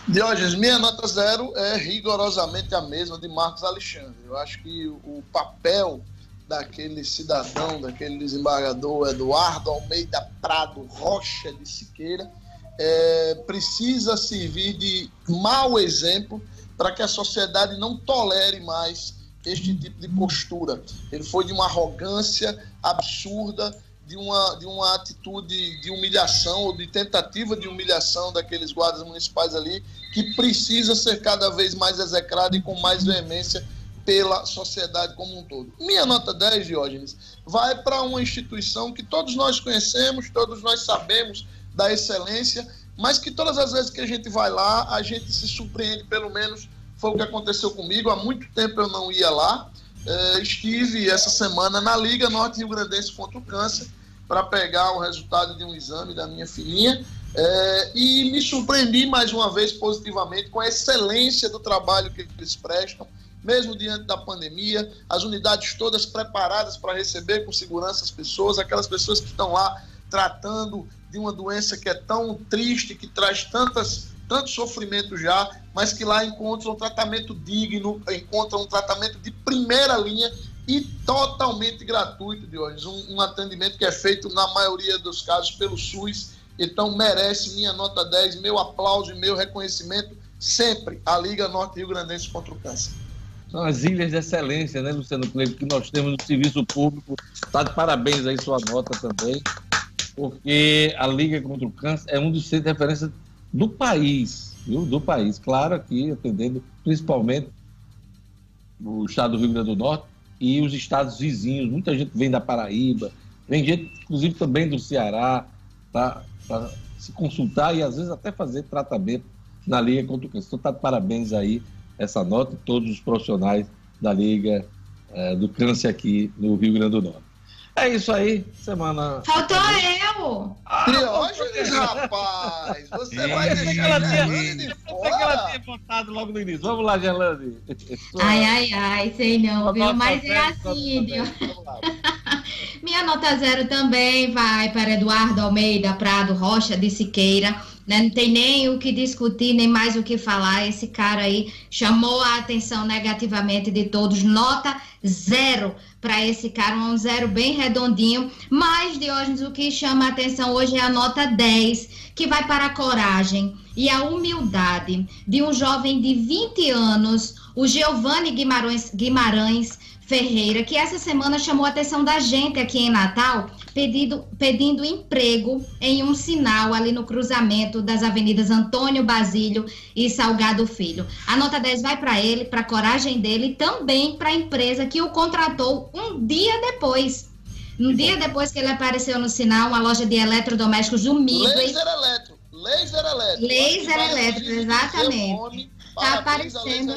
Diógenes, minha nota zero é rigorosamente a mesma de Marcos Alexandre. Eu acho que o papel daquele cidadão, daquele desembargador Eduardo Almeida Prado Rocha de Siqueira, é, precisa servir de mau exemplo para que a sociedade não tolere mais este tipo de postura. Ele foi de uma arrogância absurda, de uma, de uma atitude de humilhação ou de tentativa de humilhação daqueles guardas municipais ali, que precisa ser cada vez mais execrado e com mais veemência pela sociedade como um todo. Minha nota 10, Diógenes, vai para uma instituição que todos nós conhecemos, todos nós sabemos da excelência, mas que todas as vezes que a gente vai lá, a gente se surpreende, pelo menos foi o que aconteceu comigo. Há muito tempo eu não ia lá. Uh, estive essa semana na Liga Norte Rio Grandense contra o Câncer para pegar o resultado de um exame da minha filhinha. É, e me surpreendi mais uma vez positivamente com a excelência do trabalho que eles prestam, mesmo diante da pandemia, as unidades todas preparadas para receber com segurança as pessoas, aquelas pessoas que estão lá tratando de uma doença que é tão triste, que traz tantas tanto sofrimento já, mas que lá encontram um tratamento digno, encontram um tratamento de primeira linha e totalmente gratuito, Diógenes. Um, um atendimento que é feito, na maioria dos casos, pelo SUS. Então, merece minha nota 10, meu aplauso e meu reconhecimento sempre à Liga Norte Rio Grandense contra o Câncer. São as ilhas de excelência, né, Luciano Cleber, que nós temos no serviço público. Está de parabéns aí sua nota também, porque a Liga contra o Câncer é um dos centros de referência do país, viu? Do país. Claro, aqui atendendo principalmente o estado do Rio Grande do Norte e os estados vizinhos. Muita gente vem da Paraíba, vem gente, inclusive, também do Ceará, para se consultar e às vezes até fazer tratamento na Liga contra o Câncer. Então, tá de parabéns aí essa nota, todos os profissionais da Liga é, do Câncer aqui no Rio Grande do Norte. É isso aí, semana. Faltou eu! Ah, Diógenes, rapaz! Você vai deixar Gerlane de fora? que ela tinha votado logo no início. Vamos lá, Gerlane. Ai, ai, ai, sei não, viu? Mas é assim, viu? Minha nota zero também vai para Eduardo Almeida Prado Rocha de Siqueira. Né? Não tem nem o que discutir, nem mais o que falar. Esse cara aí chamou a atenção negativamente de todos. Nota zero para esse cara, um zero bem redondinho. Mas, Diógenes, o que chama a atenção hoje é a nota 10, que vai para a coragem e a humildade de um jovem de 20 anos, o Giovanni Guimarães, Guimarães Ferreira, que essa semana chamou a atenção da gente aqui em Natal, pedindo, pedindo emprego em um sinal ali no cruzamento das avenidas Antônio Basílio e Salgado Filho. A nota 10 vai para ele, para a coragem dele e também para a empresa que o contratou um dia depois. Um dia depois que ele apareceu no sinal, uma loja de eletrodomésticos do Midway. Laser elétrico. Laser elétrico. Laser elétrico, exatamente. Está aparecendo.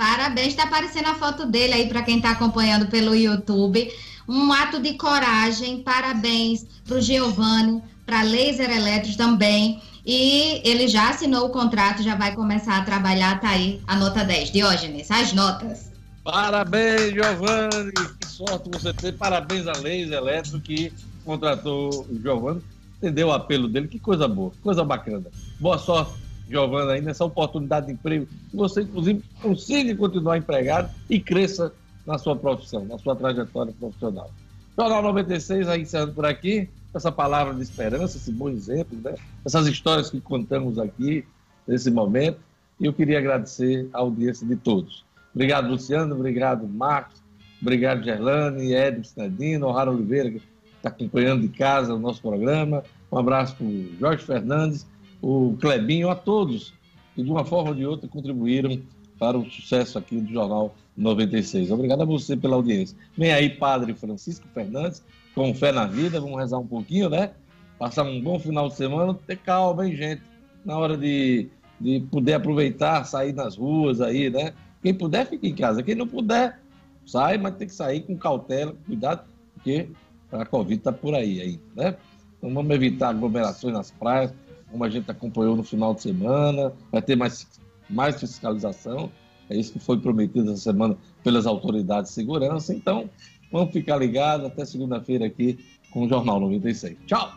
Parabéns, está aparecendo a foto dele aí para quem está acompanhando pelo YouTube. Um ato de coragem, parabéns para o Giovanni, para Laser Elétrico também. E ele já assinou o contrato, já vai começar a trabalhar, tá aí a nota 10. Diógenes, as notas. Parabéns, Giovanni, que sorte você tem. Parabéns a Laser Elétrico que contratou o Giovanni, entendeu o apelo dele, que coisa boa, coisa bacana. Boa sorte Giovana, aí nessa oportunidade de emprego, que você, inclusive, consiga continuar empregado e cresça na sua profissão, na sua trajetória profissional. Jornal 96, aí encerrando por aqui, essa palavra de esperança, esse bom exemplo, né? essas histórias que contamos aqui nesse momento. E eu queria agradecer a audiência de todos. Obrigado, Luciano, obrigado, Marcos, obrigado, Gerlane, Edson Sinadino, O'Hara Oliveira, que está acompanhando de casa o nosso programa. Um abraço para o Jorge Fernandes o Clebinho, a todos que de uma forma ou de outra contribuíram para o sucesso aqui do Jornal 96. Obrigado a você pela audiência. Vem aí, Padre Francisco Fernandes, com fé na vida, vamos rezar um pouquinho, né? Passar um bom final de semana, ter calma, hein, gente? Na hora de, de poder aproveitar, sair nas ruas aí, né? Quem puder, fica em casa. Quem não puder, sai, mas tem que sair com cautela, cuidado, porque a Covid está por aí aí, né? Então vamos evitar aglomerações nas praias, como a gente acompanhou no final de semana, vai ter mais, mais fiscalização. É isso que foi prometido essa semana pelas autoridades de segurança. Então, vamos ficar ligados até segunda-feira aqui com o Jornal 96. Tchau!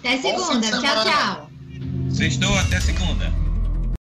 Até segunda. Tchau, tchau. Sextou, até segunda.